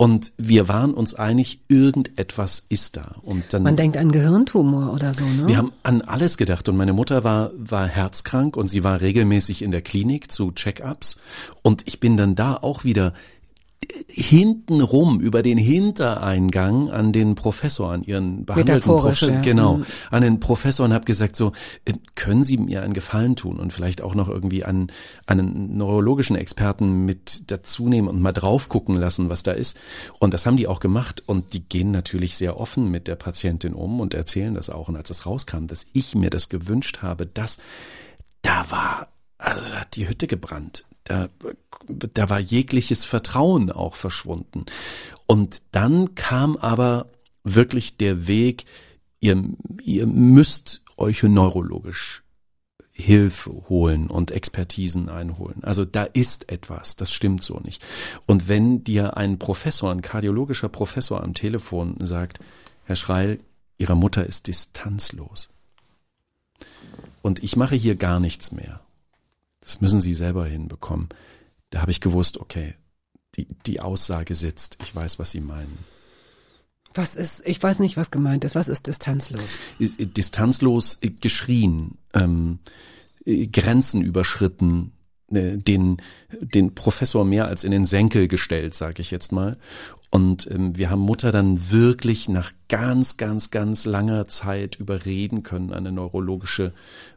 Und wir waren uns einig, irgendetwas ist da. Und dann. Man denkt an Gehirntumor oder so, ne? Wir haben an alles gedacht und meine Mutter war, war herzkrank und sie war regelmäßig in der Klinik zu Check-ups und ich bin dann da auch wieder hintenrum über den Hintereingang an den Professor, an ihren behandelten Professor, ja. genau, Mhm. an den Professor und habe gesagt so, äh, können Sie mir einen Gefallen tun und vielleicht auch noch irgendwie an einen neurologischen Experten mit dazu nehmen und mal drauf gucken lassen, was da ist. Und das haben die auch gemacht und die gehen natürlich sehr offen mit der Patientin um und erzählen das auch. Und als es rauskam, dass ich mir das gewünscht habe, dass da war, also da hat die Hütte gebrannt. Da, da war jegliches Vertrauen auch verschwunden. Und dann kam aber wirklich der Weg, ihr, ihr müsst euch neurologisch Hilfe holen und Expertisen einholen. Also da ist etwas, das stimmt so nicht. Und wenn dir ein Professor, ein kardiologischer Professor am Telefon sagt, Herr Schreil, Ihre Mutter ist distanzlos. Und ich mache hier gar nichts mehr. Das müssen Sie selber hinbekommen. Da habe ich gewusst, okay, die, die Aussage sitzt. Ich weiß, was Sie meinen. Was ist, ich weiß nicht, was gemeint ist. Was ist distanzlos? Distanzlos äh, geschrien, ähm, äh, Grenzen überschritten, äh, den, den Professor mehr als in den Senkel gestellt, sage ich jetzt mal. Und ähm, wir haben Mutter dann wirklich nach ganz, ganz, ganz langer Zeit überreden können, eine neurologische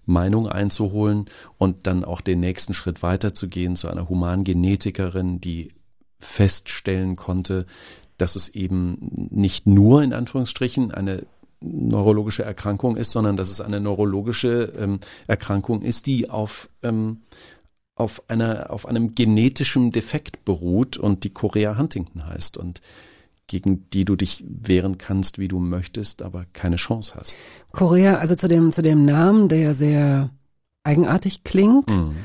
Meinung einzuholen und dann auch den nächsten Schritt weiterzugehen zu einer Humangenetikerin, die feststellen konnte, dass es eben nicht nur in Anführungsstrichen eine neurologische Erkrankung ist, sondern dass es eine neurologische ähm, Erkrankung ist, die auf ähm, auf einer auf einem genetischen Defekt beruht und die Chorea Huntington heißt und gegen die du dich wehren kannst, wie du möchtest, aber keine Chance hast. Korea, also zu dem, zu dem Namen, der ja sehr eigenartig klingt. Mhm.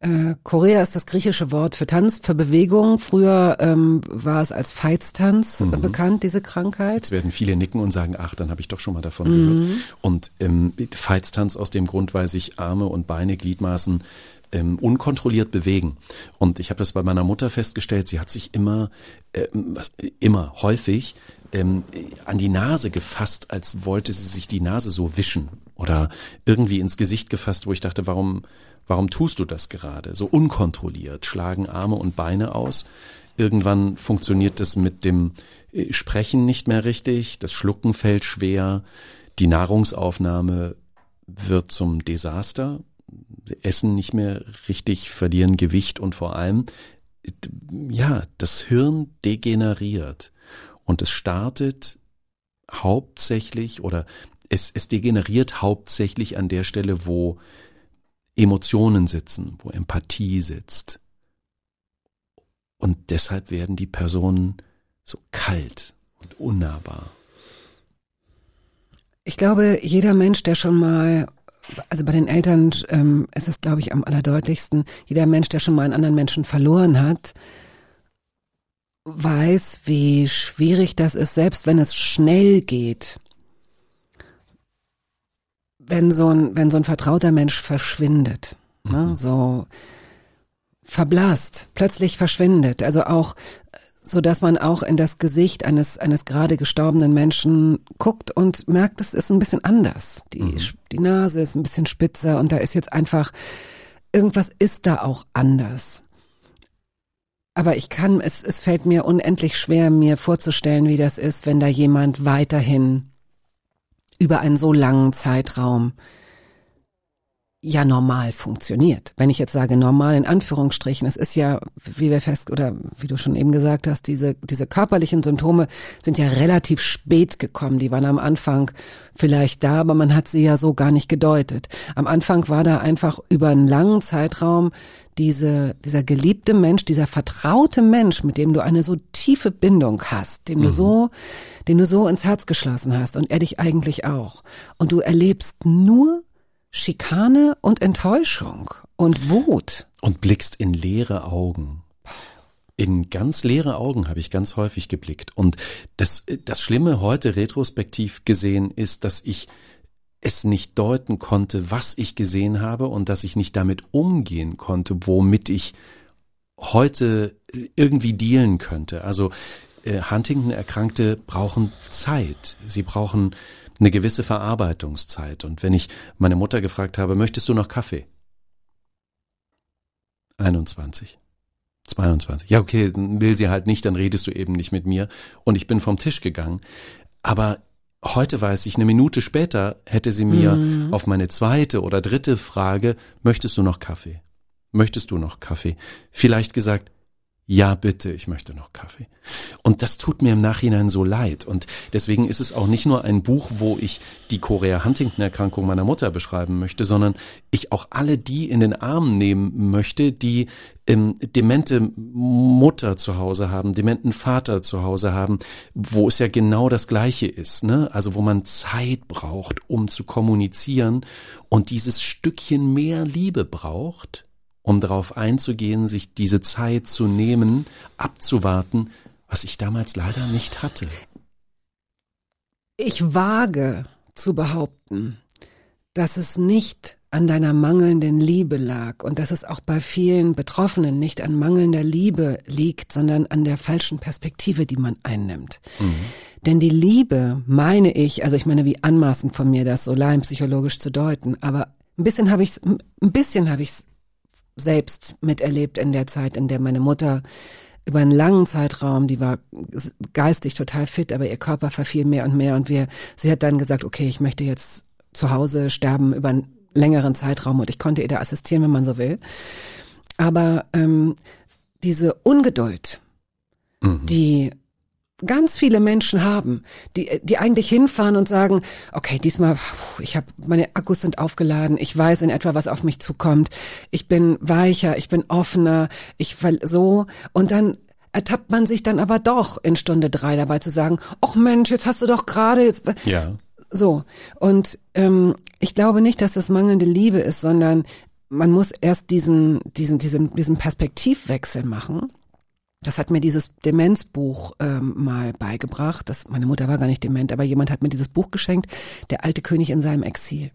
Äh, Korea ist das griechische Wort für Tanz, für Bewegung. Früher ähm, war es als Veitstanz Mhm. bekannt, diese Krankheit. Jetzt werden viele nicken und sagen, ach, dann habe ich doch schon mal davon gehört. Und ähm, Feitstanz aus dem Grund, weil sich Arme und Beine, Gliedmaßen ähm, unkontrolliert bewegen. Und ich habe das bei meiner Mutter festgestellt, sie hat sich immer, ähm, was, immer häufig ähm, an die Nase gefasst, als wollte sie sich die Nase so wischen oder irgendwie ins Gesicht gefasst, wo ich dachte, warum, warum tust du das gerade? So unkontrolliert, schlagen Arme und Beine aus. Irgendwann funktioniert das mit dem äh, Sprechen nicht mehr richtig, das Schlucken fällt schwer, die Nahrungsaufnahme wird zum Desaster, essen nicht mehr richtig, verlieren Gewicht und vor allem, ja, das Hirn degeneriert und es startet hauptsächlich oder es, es degeneriert hauptsächlich an der Stelle, wo Emotionen sitzen, wo Empathie sitzt. Und deshalb werden die Personen so kalt und unnahbar. Ich glaube, jeder Mensch, der schon mal, also bei den Eltern ähm, ist es, glaube ich, am allerdeutlichsten, jeder Mensch, der schon mal einen anderen Menschen verloren hat, weiß, wie schwierig das ist, selbst wenn es schnell geht. Wenn so ein, wenn so ein vertrauter Mensch verschwindet, ne, so verblasst, plötzlich verschwindet, also auch so dass man auch in das Gesicht eines eines gerade gestorbenen Menschen guckt und merkt, es ist ein bisschen anders. Die die Nase ist ein bisschen spitzer und da ist jetzt einfach irgendwas ist da auch anders. Aber ich kann es es fällt mir unendlich schwer mir vorzustellen, wie das ist, wenn da jemand weiterhin über einen so langen Zeitraum ja normal funktioniert. Wenn ich jetzt sage normal in Anführungsstrichen, es ist ja, wie wir fest oder wie du schon eben gesagt hast, diese diese körperlichen Symptome sind ja relativ spät gekommen. Die waren am Anfang vielleicht da, aber man hat sie ja so gar nicht gedeutet. Am Anfang war da einfach über einen langen Zeitraum diese, dieser geliebte Mensch, dieser vertraute Mensch, mit dem du eine so tiefe Bindung hast, dem du so, den du so ins Herz geschlossen hast und er dich eigentlich auch. Und du erlebst nur Schikane und Enttäuschung und Wut. Und blickst in leere Augen. In ganz leere Augen habe ich ganz häufig geblickt. Und das, das Schlimme heute retrospektiv gesehen ist, dass ich es nicht deuten konnte, was ich gesehen habe und dass ich nicht damit umgehen konnte, womit ich heute irgendwie dealen könnte. Also äh, Huntington-Erkrankte brauchen Zeit. Sie brauchen eine gewisse Verarbeitungszeit. Und wenn ich meine Mutter gefragt habe, möchtest du noch Kaffee? 21. 22. Ja, okay, will sie halt nicht, dann redest du eben nicht mit mir. Und ich bin vom Tisch gegangen. Aber heute weiß ich, eine Minute später hätte sie mir auf meine zweite oder dritte Frage, möchtest du noch Kaffee? Möchtest du noch Kaffee? Vielleicht gesagt, ja, bitte, ich möchte noch Kaffee. Und das tut mir im Nachhinein so leid. Und deswegen ist es auch nicht nur ein Buch, wo ich die Korea-Huntington-Erkrankung meiner Mutter beschreiben möchte, sondern ich auch alle die in den Arm nehmen möchte, die ähm, demente Mutter zu Hause haben, dementen Vater zu Hause haben, wo es ja genau das Gleiche ist, ne? Also wo man Zeit braucht, um zu kommunizieren und dieses Stückchen mehr Liebe braucht, um darauf einzugehen, sich diese Zeit zu nehmen, abzuwarten, was ich damals leider nicht hatte. Ich wage zu behaupten, dass es nicht an deiner mangelnden Liebe lag und dass es auch bei vielen Betroffenen nicht an mangelnder Liebe liegt, sondern an der falschen Perspektive, die man einnimmt. Denn die Liebe, meine ich, also ich meine, wie anmaßend von mir das so laienpsychologisch zu deuten, aber ein bisschen habe ich ein bisschen habe ich selbst miterlebt in der Zeit, in der meine Mutter über einen langen Zeitraum, die war geistig total fit, aber ihr Körper verfiel mehr und mehr und wir, sie hat dann gesagt, okay, ich möchte jetzt zu Hause sterben über einen längeren Zeitraum und ich konnte ihr da assistieren, wenn man so will. Aber ähm, diese Ungeduld, die ganz viele Menschen haben, die, die eigentlich hinfahren und sagen, okay, diesmal, ich habe meine Akkus sind aufgeladen, ich weiß in etwa, was auf mich zukommt, ich bin weicher, ich bin offener, ich so und dann ertappt man sich dann aber doch in Stunde drei dabei zu sagen, ach Mensch, jetzt hast du doch gerade jetzt Ja. so und ähm, ich glaube nicht, dass das mangelnde Liebe ist, sondern man muss erst diesen diesen diesen diesen Perspektivwechsel machen. Das hat mir dieses Demenzbuch ähm, mal beigebracht. Das, meine Mutter war gar nicht dement, aber jemand hat mir dieses Buch geschenkt, Der alte König in seinem Exil.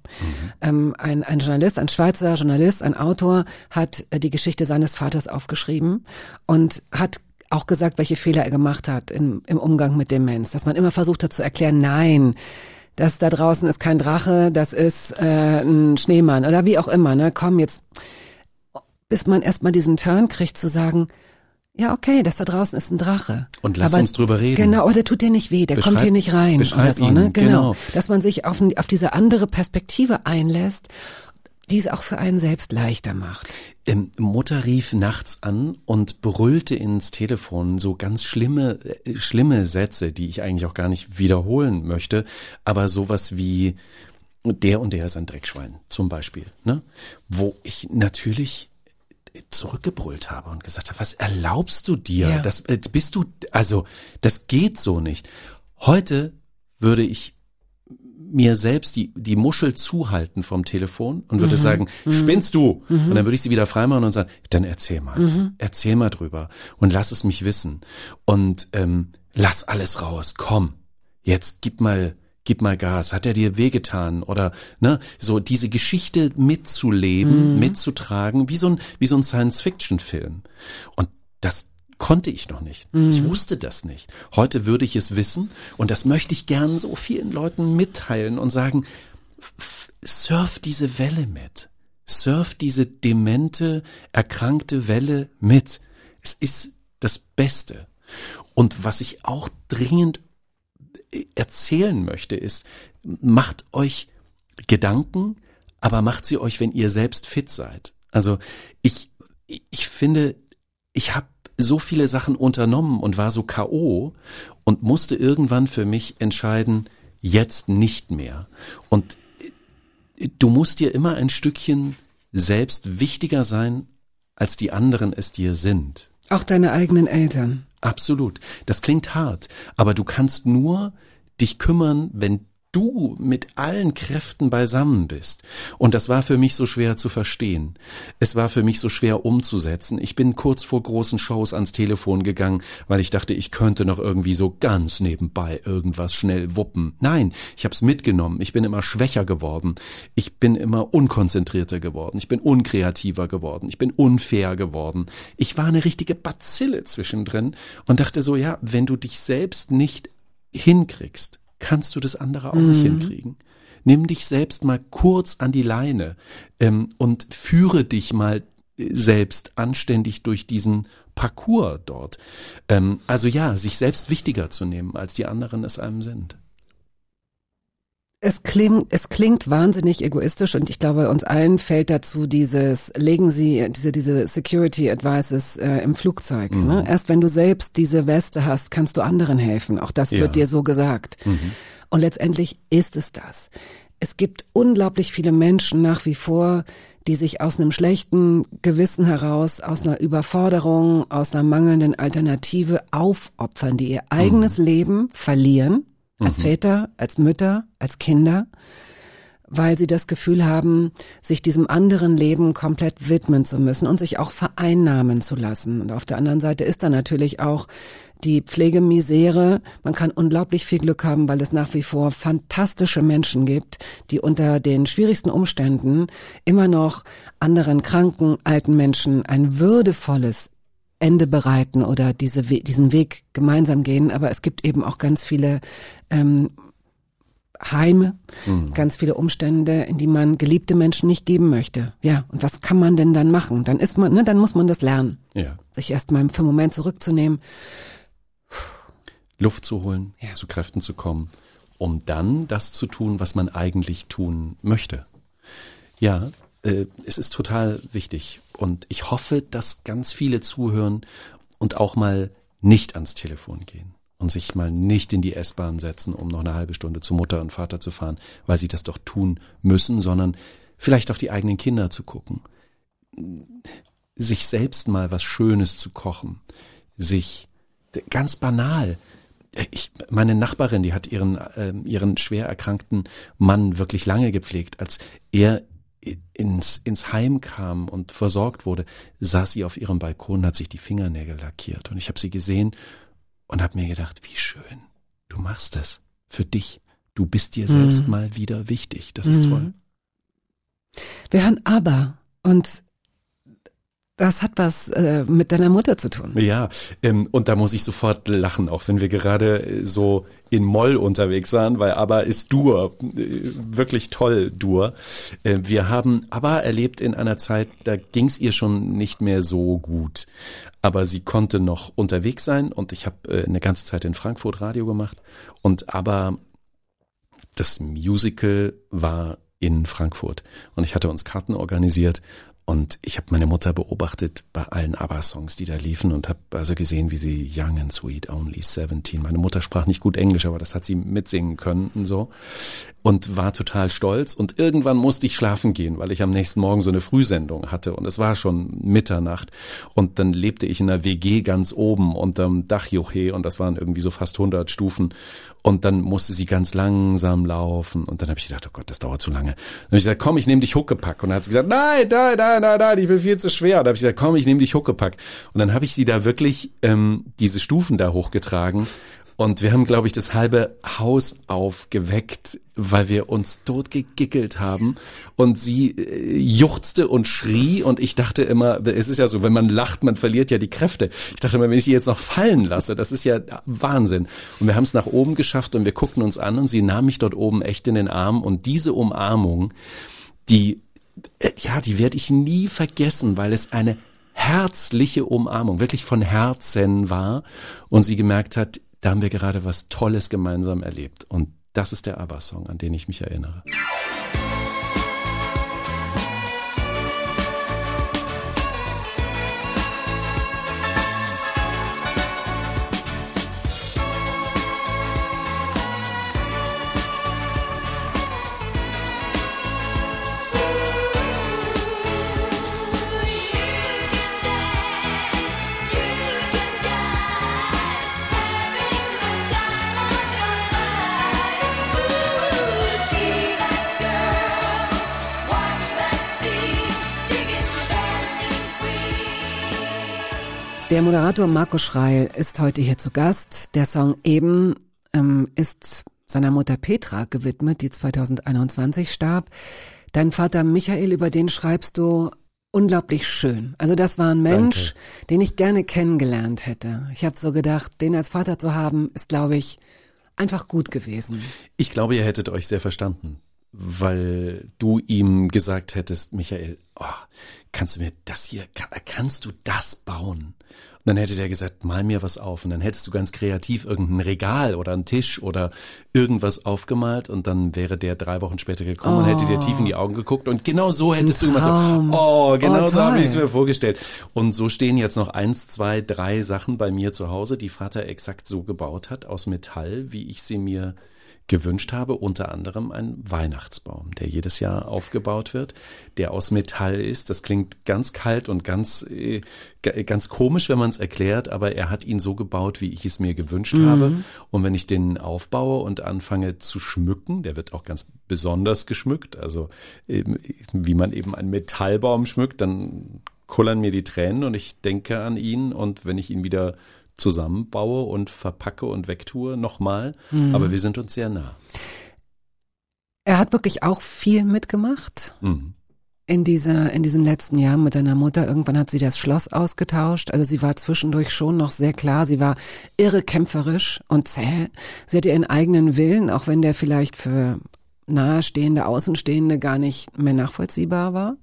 Ähm, ein, ein Journalist, ein Schweizer Journalist, ein Autor hat äh, die Geschichte seines Vaters aufgeschrieben und hat auch gesagt, welche Fehler er gemacht hat im, im Umgang mit Demenz. Dass man immer versucht hat zu erklären, nein, das da draußen ist kein Drache, das ist äh, ein Schneemann oder wie auch immer. Ne? Komm jetzt, bis man erstmal diesen Turn kriegt zu sagen, ja, okay, das da draußen ist ein Drache. Und lass uns drüber reden. Genau, aber der tut dir nicht weh, der Beschreib- kommt hier nicht rein. oder so, ihn, ne? genau. Dass man sich auf, auf diese andere Perspektive einlässt, die es auch für einen selbst leichter macht. Ähm, Mutter rief nachts an und brüllte ins Telefon so ganz schlimme, äh, schlimme Sätze, die ich eigentlich auch gar nicht wiederholen möchte, aber sowas wie der und der ist ein Dreckschwein zum Beispiel, ne? Wo ich natürlich zurückgebrüllt habe und gesagt habe, was erlaubst du dir? Ja. Das äh, bist du, also das geht so nicht. Heute würde ich mir selbst die, die Muschel zuhalten vom Telefon und würde sagen, spinnst du? Und dann würde ich sie wieder freimachen und sagen, dann erzähl mal, erzähl mal drüber und lass es mich wissen. Und ähm, lass alles raus, komm, jetzt gib mal, gib mal Gas, hat er dir wehgetan? Oder ne, so diese Geschichte mitzuleben, mitzutragen, wie so ein, wie so ein Science-Fiction-Film. Und das konnte ich noch nicht. Ich wusste das nicht. Heute würde ich es wissen und das möchte ich gern so vielen Leuten mitteilen und sagen, surf diese Welle mit. Surf diese demente, erkrankte Welle mit. Es ist das Beste. Und was ich auch dringend erzählen möchte, ist, macht euch Gedanken, aber macht sie euch, wenn ihr selbst fit seid. Also ich, ich finde, ich habe so viele Sachen unternommen und war so KO und musste irgendwann für mich entscheiden, jetzt nicht mehr. Und du musst dir immer ein Stückchen selbst wichtiger sein, als die anderen es dir sind. Auch deine eigenen Eltern. Absolut. Das klingt hart, aber du kannst nur dich kümmern, wenn du mit allen Kräften beisammen bist. Und das war für mich so schwer zu verstehen. Es war für mich so schwer umzusetzen. Ich bin kurz vor großen Shows ans Telefon gegangen, weil ich dachte, ich könnte noch irgendwie so ganz nebenbei irgendwas schnell wuppen. Nein, ich hab's mitgenommen. Ich bin immer schwächer geworden. Ich bin immer unkonzentrierter geworden. Ich bin unkreativer geworden. Ich bin unfair geworden. Ich war eine richtige Bazille zwischendrin und dachte so, ja, wenn du dich selbst nicht hinkriegst, kannst du das andere auch nicht hinkriegen. Nimm dich selbst mal kurz an die Leine ähm, und führe dich mal äh, selbst anständig durch diesen Parcours dort. Ähm, also ja, sich selbst wichtiger zu nehmen, als die anderen es einem sind. Es klingt, es klingt wahnsinnig egoistisch und ich glaube, uns allen fällt dazu dieses, legen Sie diese, diese Security Advices äh, im Flugzeug. Mhm. Ne? Erst wenn du selbst diese Weste hast, kannst du anderen helfen. Auch das Ja. wird dir so gesagt. Und letztendlich ist es das. Es gibt unglaublich viele Menschen nach wie vor, die sich aus einem schlechten Gewissen heraus, aus einer Überforderung, aus einer mangelnden Alternative aufopfern, die ihr eigenes Leben verlieren, als Väter, als Mütter, als Kinder, weil sie das Gefühl haben, sich diesem anderen Leben komplett widmen zu müssen und sich auch vereinnahmen zu lassen. Und auf der anderen Seite ist da natürlich auch die Pflegemisere. Man kann unglaublich viel Glück haben, weil es nach wie vor fantastische Menschen gibt, die unter den schwierigsten Umständen immer noch anderen kranken, alten Menschen ein würdevolles Ende bereiten oder diese, diesen Weg gemeinsam gehen. Aber es gibt eben auch ganz viele ähm, Heime, ganz viele Umstände, in die man geliebte Menschen nicht geben möchte. Ja, und was kann man denn dann machen? Dann ist man, ne, dann muss man das lernen. Ja. Sich erstmal für einen Moment zurückzunehmen. Luft zu holen, Ja. zu Kräften zu kommen, um dann das zu tun, was man eigentlich tun möchte. Ja, äh, es ist total wichtig und ich hoffe, dass ganz viele zuhören und auch mal nicht ans Telefon gehen und sich mal nicht in die S-Bahn setzen, um noch eine halbe Stunde zu Mutter und Vater zu fahren, weil sie das doch tun müssen, sondern vielleicht auf die eigenen Kinder zu gucken, sich selbst mal was Schönes zu kochen, sich ganz banal. Ich, meine Nachbarin, die hat ihren, ähm, ihren schwer erkrankten Mann wirklich lange gepflegt. Als er ins, ins Heim kam und versorgt wurde, saß sie auf ihrem Balkon, hat sich die Fingernägel lackiert. Und ich habe sie gesehen und habe mir gedacht, wie schön, du machst das für dich. Du bist dir selbst mal wieder wichtig. Das ist toll. Wir hören aber und das hat was äh, mit deiner Mutter zu tun. Ja, ähm, und da muss ich sofort lachen, auch wenn wir gerade äh, so in Moll unterwegs waren, weil ABBA ist Dur, äh, wirklich toll Dur. Äh, wir haben ABBA erlebt in einer Zeit, da ging's ihr schon nicht mehr so gut. Aber sie konnte noch unterwegs sein und ich habe äh, eine ganze Zeit in Frankfurt Radio gemacht und ABBA das Musical war in Frankfurt und ich hatte uns Karten organisiert und ich habe meine Mutter beobachtet bei allen ABBA-Songs, die da liefen und habe also gesehen, wie sie Young and Sweet, Only 17. Meine Mutter sprach nicht gut Englisch, aber das hat sie mitsingen können und so und war total stolz. Und irgendwann musste ich schlafen gehen, weil ich am nächsten Morgen so eine Frühsendung hatte. Und es war schon Mitternacht. Und dann lebte ich in einer WG ganz oben unterm Dachjuche und das waren irgendwie so fast 100 Stufen. Und dann musste sie ganz langsam laufen. Und dann habe ich gedacht, oh Gott, das dauert zu lange. Dann habe ich gesagt, komm, ich nehme dich Huckepack. Und dann hat sie gesagt, nein, nein, nein, nein, nein, ich bin viel zu schwer. Und dann habe ich gesagt, komm, ich nehme dich Huckepack. Und dann habe ich sie da wirklich ähm, diese Stufen da hochgetragen und wir haben, glaube ich, das halbe Haus aufgeweckt, weil wir uns tot gegickelt haben. Und sie äh, juchzte und schrie und ich dachte immer, es ist ja so, wenn man lacht, man verliert ja die Kräfte. Ich dachte immer, wenn ich sie jetzt noch fallen lasse, das ist ja Wahnsinn. Und wir haben es nach oben geschafft und wir guckten uns an und sie nahm mich dort oben echt in den Arm und diese Umarmung, die, äh, ja, die werde ich nie vergessen, weil es eine herzliche Umarmung, wirklich von Herzen war und sie gemerkt hat, da haben wir gerade was Tolles gemeinsam erlebt. Und das ist der ABBA-Song, an den ich mich erinnere. Moderator Marco Schreil ist heute hier zu Gast. Der Song eben ähm, ist seiner Mutter Petra gewidmet, die 2021 starb. Dein Vater Michael, über den schreibst du unglaublich schön. Also das war ein Mensch, den ich gerne kennengelernt hätte. Ich habe so gedacht, den als Vater zu haben, ist, glaube ich, einfach gut gewesen. Ich glaube, ihr hättet euch sehr verstanden, weil du ihm gesagt hättest, Michael, oh, kannst du mir das hier, ka- kannst du das bauen? Und dann hätte der gesagt, mal mir was auf. Und dann hättest du ganz kreativ irgendein Regal oder einen Tisch oder irgendwas aufgemalt und dann wäre der drei Wochen später gekommen und hätte dir tief in die Augen geguckt und genau so hättest du immer Traum. so, oh, genau Oh, so habe ich es mir vorgestellt. Und so stehen jetzt noch eins, zwei, drei Sachen bei mir zu Hause, die Vater exakt so gebaut hat, aus Metall, wie ich sie mir gewünscht habe, unter anderem ein Weihnachtsbaum, der jedes Jahr aufgebaut wird, der aus Metall ist. Das klingt ganz kalt und ganz, äh, ganz komisch, wenn man es erklärt, aber er hat ihn so gebaut, wie ich es mir gewünscht habe. Und wenn ich den aufbaue und anfange zu schmücken, der wird auch ganz besonders geschmückt, also eben, wie man eben einen Metallbaum schmückt, dann kullern mir die Tränen und ich denke an ihn und wenn ich ihn wieder zusammenbaue und verpacke und wegtue, nochmal. Aber wir sind uns sehr nah. Er hat wirklich auch viel mitgemacht. Mhm. in dieser, in diesen letzten Jahren mit deiner Mutter. Irgendwann hat sie das Schloss ausgetauscht. Also sie war zwischendurch schon noch sehr klar. Sie war irre kämpferisch und zäh. Sie hatte ihren eigenen Willen, auch wenn der vielleicht für nahestehende, Außenstehende gar nicht mehr nachvollziehbar war.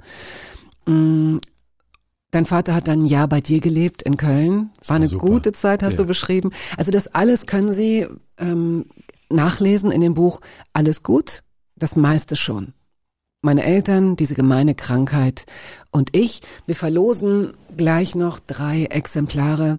Dein Vater hat dann ein Jahr bei dir gelebt in Köln. War war eine super. gute Zeit, hast Ja. du beschrieben. Also das alles können Sie ähm, nachlesen in dem Buch Alles gut, das meiste schon meine Eltern, diese gemeine Krankheit und ich. Wir verlosen gleich noch drei Exemplare,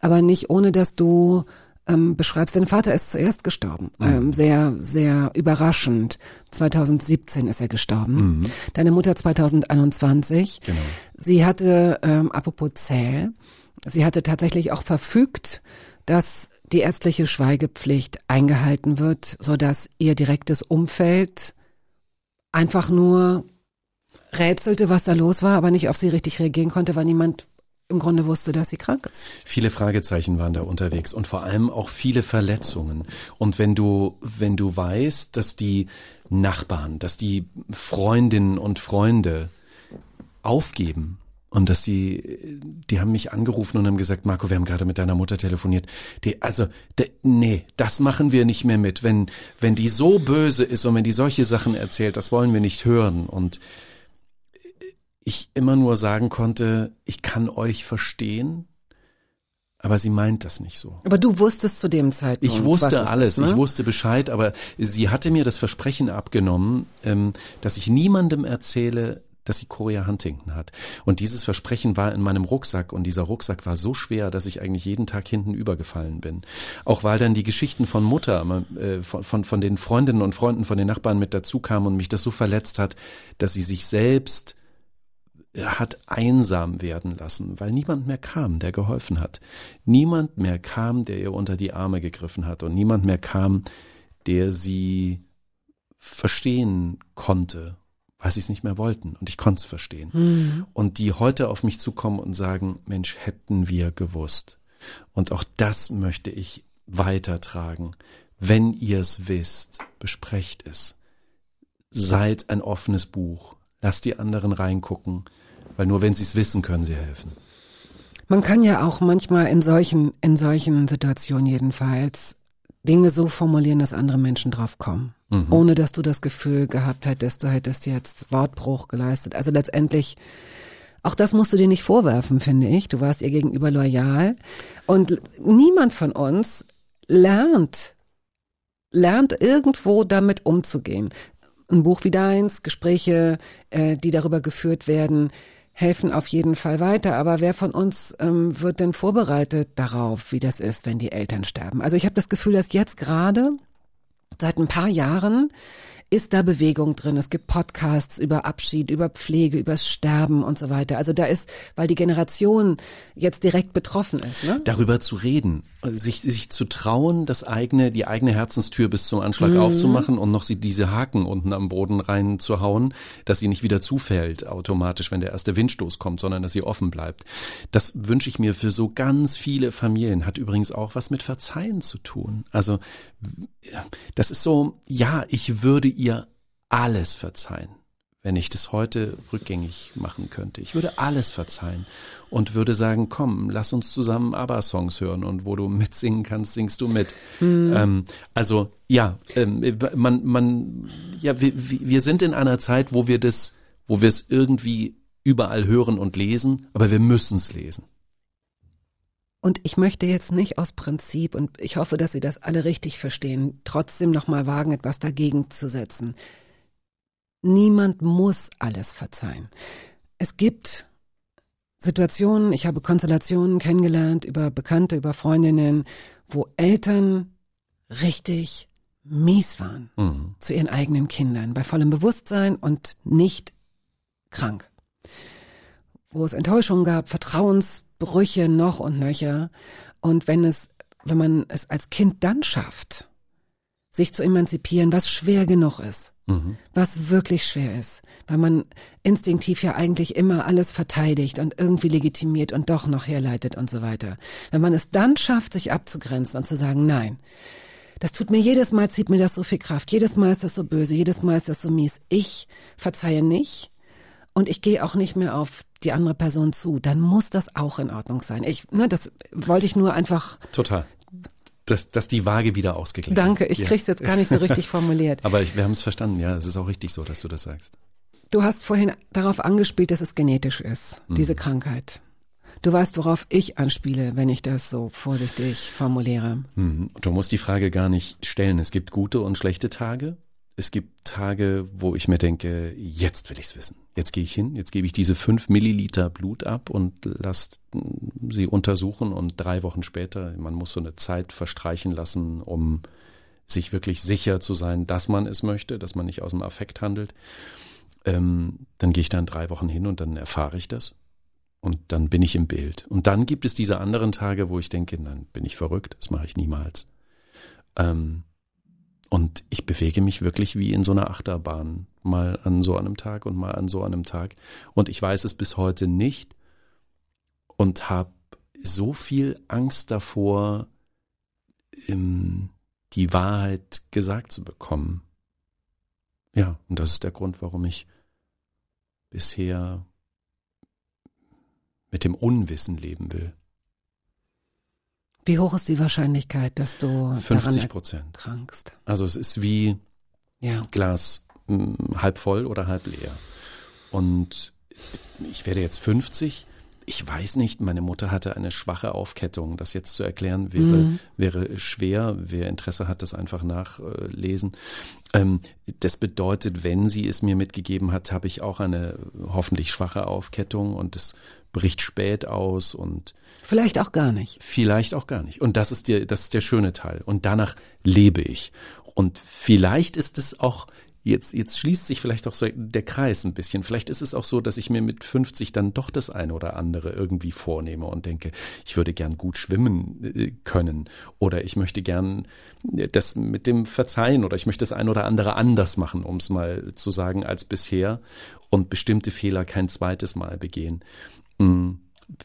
aber nicht ohne, dass du ähm, beschreibst. Dein Vater ist zuerst gestorben, ähm, sehr, sehr überraschend. 2017 ist er gestorben. Deine Mutter 2021. Genau. Sie hatte, ähm, apropos zäh, sie hatte tatsächlich auch verfügt, dass die ärztliche Schweigepflicht eingehalten wird, so dass ihr direktes Umfeld einfach nur rätselte, was da los war, aber nicht auf sie richtig reagieren konnte, weil niemand im Grunde wusste, dass sie krank ist. Viele Fragezeichen waren da unterwegs und vor allem auch viele Verletzungen. Und wenn du, wenn du weißt, dass die Nachbarn, dass die Freundinnen und Freunde aufgeben und dass die, die haben mich angerufen und haben gesagt, Marco, wir haben gerade mit deiner Mutter telefoniert. Die, also, de, nee, das machen wir nicht mehr mit. Wenn, wenn die so böse ist und wenn die solche Sachen erzählt, das wollen wir nicht hören. Und ich immer nur sagen konnte, ich kann euch verstehen, aber sie meint das nicht so. Aber du wusstest zu dem Zeitpunkt. Ich wusste es alles, ist, ne? ich wusste Bescheid, aber sie hatte mir das Versprechen abgenommen, ähm, dass ich niemandem erzähle, dass sie Chorea Huntington hat. Und dieses Versprechen war in meinem Rucksack und dieser Rucksack war so schwer, dass ich eigentlich jeden Tag hinten übergefallen bin. Auch weil dann die Geschichten von Mutter, äh, von, von, von den Freundinnen und Freunden, von den Nachbarn mit dazu kamen und mich das so verletzt hat, dass sie sich selbst hat einsam werden lassen, weil niemand mehr kam, der geholfen hat. Niemand mehr kam, der ihr unter die Arme gegriffen hat und niemand mehr kam, der sie verstehen konnte, weil sie es nicht mehr wollten und ich konnte es verstehen. Und die heute auf mich zukommen und sagen, Mensch, hätten wir gewusst. Und auch das möchte ich weitertragen. Wenn ihr es wisst, besprecht es. Seid ein offenes Buch. Lasst die anderen reingucken, weil nur wenn sie es wissen, können sie helfen. Man kann ja auch manchmal in solchen, in solchen Situationen jedenfalls Dinge so formulieren, dass andere Menschen drauf kommen. Ohne dass du das Gefühl gehabt hättest, du hättest jetzt Wortbruch geleistet. Also letztendlich, auch das musst du dir nicht vorwerfen, finde ich. Du warst ihr gegenüber loyal. Und niemand von uns lernt, lernt irgendwo damit umzugehen. Ein Buch wie deins, Gespräche, äh, die darüber geführt werden, helfen auf jeden Fall weiter. Aber wer von uns ähm, wird denn vorbereitet darauf, wie das ist, wenn die Eltern sterben? Also ich habe das Gefühl, dass jetzt gerade seit ein paar Jahren ist da Bewegung drin. Es gibt Podcasts über Abschied, über Pflege, übers Sterben und so weiter. Also da ist, weil die Generation jetzt direkt betroffen ist, ne? darüber zu reden, sich, sich zu trauen, das eigene, die eigene Herzenstür bis zum Anschlag aufzumachen und noch sie diese Haken unten am Boden reinzuhauen, dass sie nicht wieder zufällt automatisch, wenn der erste Windstoß kommt, sondern dass sie offen bleibt. Das wünsche ich mir für so ganz viele Familien. Hat übrigens auch was mit Verzeihen zu tun. Also das ist so, ja, ich würde ihr alles verzeihen wenn ich das heute rückgängig machen könnte. Ich würde alles verzeihen und würde sagen, komm, lass uns zusammen ABBA-Songs hören und wo du mitsingen kannst, singst du mit. Ähm, also ja, ähm, man, man, ja, wir, wir sind in einer Zeit, wo wir das, wo wir es irgendwie überall hören und lesen, aber wir müssen es lesen. Und ich möchte jetzt nicht aus Prinzip, und ich hoffe, dass Sie das alle richtig verstehen, trotzdem nochmal wagen, etwas dagegen zu setzen. Niemand muss alles verzeihen. Es gibt Situationen, ich habe Konstellationen kennengelernt über Bekannte, über Freundinnen, wo Eltern richtig mies waren zu ihren eigenen Kindern, bei vollem Bewusstsein und nicht krank. Wo es Enttäuschungen gab, Vertrauensbrüche noch und nöcher. Und wenn es, wenn man es als Kind dann schafft, sich zu emanzipieren, was schwer genug ist, was wirklich schwer ist, weil man instinktiv ja eigentlich immer alles verteidigt und irgendwie legitimiert und doch noch herleitet und so weiter. Wenn man es dann schafft, sich abzugrenzen und zu sagen, nein, das tut mir jedes Mal, zieht mir das so viel Kraft, jedes Mal ist das so böse, jedes Mal ist das so mies. Ich verzeihe nicht und ich gehe auch nicht mehr auf die andere Person zu, dann muss das auch in Ordnung sein. Ich, ne, das wollte ich nur einfach Total. Dass, dass die Waage wieder ausgeglichen Danke, ich Ja. krieg's jetzt gar nicht so richtig formuliert. Aber ich, wir haben es verstanden, ja, es ist auch richtig so, dass du das sagst. Du hast vorhin darauf angespielt, dass es genetisch ist, Mhm. diese Krankheit. Du weißt, worauf ich anspiele, wenn ich das so vorsichtig formuliere. Mhm. Du musst die Frage gar nicht stellen. Es gibt gute und schlechte Tage. Es gibt Tage, wo ich mir denke, jetzt will ich's wissen. Jetzt gehe ich hin, jetzt gebe ich diese fünf Milliliter Blut ab und lass mm, sie untersuchen und drei Wochen später, man muss so eine Zeit verstreichen lassen, um sich wirklich sicher zu sein, dass man es möchte, dass man nicht aus dem Affekt handelt. Ähm, dann gehe ich dann drei Wochen hin und dann erfahre ich das. Und dann bin ich im Bild. Und dann gibt es diese anderen Tage, wo ich denke, dann bin ich verrückt, das mache ich niemals. Ähm, und ich bewege mich wirklich wie in so einer Achterbahn, mal an so einem Tag und mal an so einem Tag. Und ich weiß es bis heute nicht und habe so viel Angst davor, ähm, die Wahrheit gesagt zu bekommen. Ja, und das ist der Grund, warum ich bisher mit dem Unwissen leben will. Wie hoch ist die Wahrscheinlichkeit, dass du 50 daran Prozent. erkrankst? Also es ist wie Ja. Glas mh, halb voll oder halb leer. Und ich werde jetzt 50. Ich weiß nicht, meine Mutter hatte eine schwache Aufkettung. Das jetzt zu erklären wäre, wäre schwer. Wer Interesse hat, das einfach nachlesen. Ähm, das bedeutet, wenn sie es mir mitgegeben hat, habe ich auch eine hoffentlich schwache Aufkettung und es bricht spät aus und Vielleicht auch gar nicht. Vielleicht auch gar nicht. Und das ist der, das ist der schöne Teil. Und danach lebe ich. Und vielleicht ist es auch, jetzt, jetzt schließt sich vielleicht auch so der Kreis ein bisschen. Vielleicht ist es auch so, dass ich mir mit 50 dann doch das eine oder andere irgendwie vornehme und denke, ich würde gern gut schwimmen äh, können. Oder ich möchte gern das mit dem Verzeihen oder ich möchte das eine oder andere anders machen, um es mal zu sagen, als bisher. Und bestimmte Fehler kein zweites Mal begehen. Mm,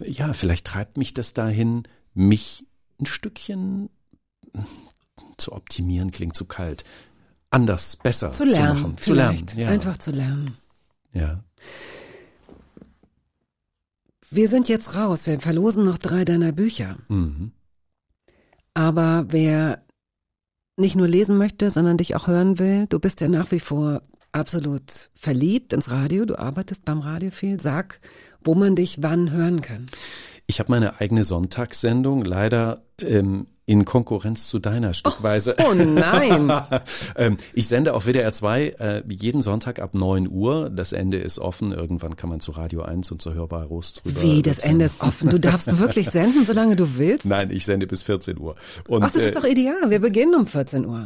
ja, vielleicht treibt mich das dahin, mich ein Stückchen zu optimieren, klingt zu kalt. Anders, besser Zu lernen. zu machen. Zu lernen. Ja. Einfach zu lernen. ja. Wir sind jetzt raus. Wir verlosen noch drei deiner Bücher. Mhm. Aber wer nicht nur lesen möchte, sondern dich auch hören will, du bist ja nach wie vor absolut verliebt ins Radio. Du arbeitest beim Radio viel. Sag, wo man dich wann hören kann. Ich habe meine eigene Sonntagssendung, leider ähm, in Konkurrenz zu deiner stückweise. Oh nein! ähm, ich sende auf WDR 2 äh, jeden Sonntag ab 9 Uhr. Das Ende ist offen. Irgendwann kann man zu Radio 1 und zu Hörbar Rost drüber. Wie, das. Ende ist offen. Du darfst wirklich senden, solange du willst? Nein, ich sende bis 14 Uhr. Und, Ach, das ist äh, doch ideal. Wir beginnen um 14 Uhr.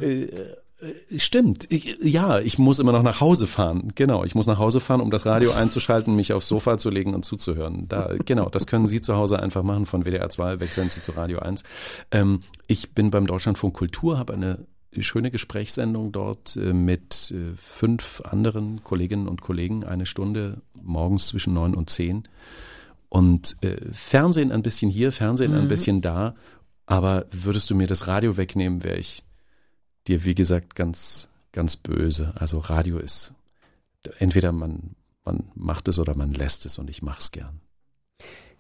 Stimmt. Ich, ja, ich muss immer noch nach Hause fahren. Genau, ich muss nach Hause fahren, um das Radio einzuschalten, mich aufs Sofa zu legen und zuzuhören. Da, genau, das können Sie zu Hause einfach machen. Von WDR 2 wechseln Sie zu Radio 1. Ähm, ich bin beim Deutschlandfunk Kultur, habe eine schöne Gesprächssendung dort äh, mit äh, fünf anderen Kolleginnen und Kollegen, eine Stunde morgens zwischen neun und zehn. Und äh, Fernsehen ein bisschen hier, Fernsehen ein bisschen da. Aber würdest du mir das Radio wegnehmen, wäre ich dir, wie gesagt, ganz, ganz böse. Also Radio ist, entweder man, man macht es oder man lässt es und ich mach's gern.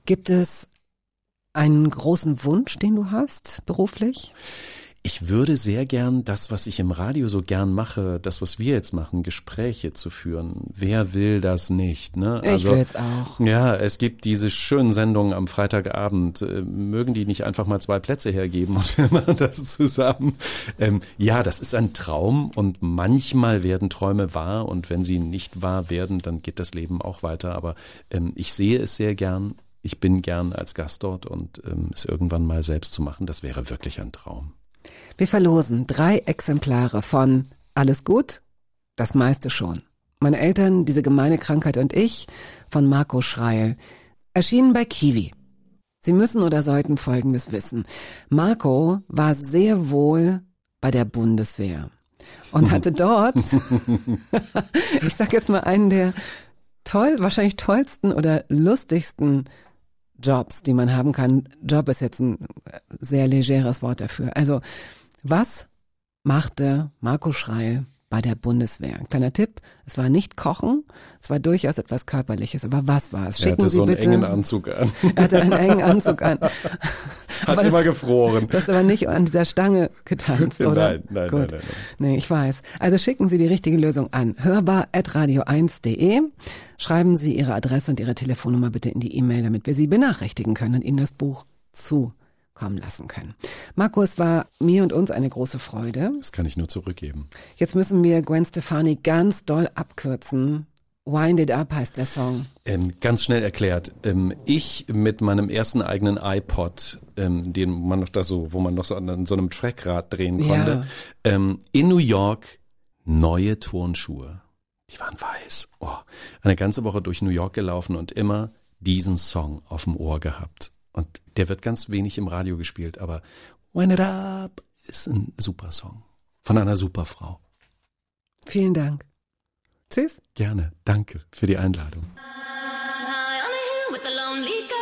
Gibt es einen großen Wunsch, den du hast, beruflich? Ich würde sehr gern das, was ich im Radio so gern mache, das, was wir jetzt machen, Gespräche zu führen. Wer will das nicht? Ne? ich will jetzt auch. Ja, es gibt diese schönen Sendungen am Freitagabend. Äh, Mögen die nicht einfach mal zwei Plätze hergeben und wir machen das zusammen? Ähm, ja, das ist ein Traum und manchmal werden Träume wahr und wenn sie nicht wahr werden, dann geht das Leben auch weiter. Aber ähm, ich sehe es sehr gern. Ich bin gern als Gast dort und ähm, es irgendwann mal selbst zu machen, das wäre wirklich ein Traum. Wir verlosen drei Exemplare von Alles gut? Das meiste schon. Meine Eltern, diese gemeine Krankheit und ich von Marco Schreil. Erschienen bei Kiwi. Sie müssen oder sollten Folgendes wissen. Marco war sehr wohl bei der Bundeswehr und hatte dort, ich sag jetzt mal einen der toll, wahrscheinlich tollsten oder lustigsten Jobs, die man haben kann. Job ist jetzt ein sehr legeres Wort dafür. Also, was machte Marco Schreil bei der Bundeswehr? Kleiner Tipp, es war nicht Kochen, es war durchaus etwas Körperliches, aber was war es? Er Schicken hatte Sie so einen bitte. engen Anzug an. Er hatte einen engen Anzug an. Hat Aber immer das- gefroren. Du hast aber nicht an dieser Stange getanzt, Nein, oder? nein, nein, Gut. nein, nein. Nee, ich weiß. Also schicken Sie die richtige Lösung an hörbar.radio1.de. Schreiben Sie Ihre Adresse und Ihre Telefonnummer bitte in die E-Mail, damit wir Sie benachrichtigen können und Ihnen das Buch zukommen lassen können. Marco, es war mir und uns eine große Freude. Das kann ich nur zurückgeben. Jetzt müssen wir Gwen Stefani ganz doll abkürzen. Wind It Up heißt der Song. Ähm, ganz schnell erklärt. Ähm, ich mit meinem ersten eigenen iPod, ähm, den man noch da so, wo man noch so an so einem Trackrad drehen Ja. konnte, ähm, in New York neue Turnschuhe. Die waren weiß. Oh, eine ganze Woche durch New York gelaufen und immer diesen Song auf dem Ohr gehabt. Und der wird ganz wenig im Radio gespielt, aber Wind It Up ist ein super Song. Von einer super Frau. Vielen Dank. Tschüss. Gerne. Danke für die Einladung. With the lonely goat,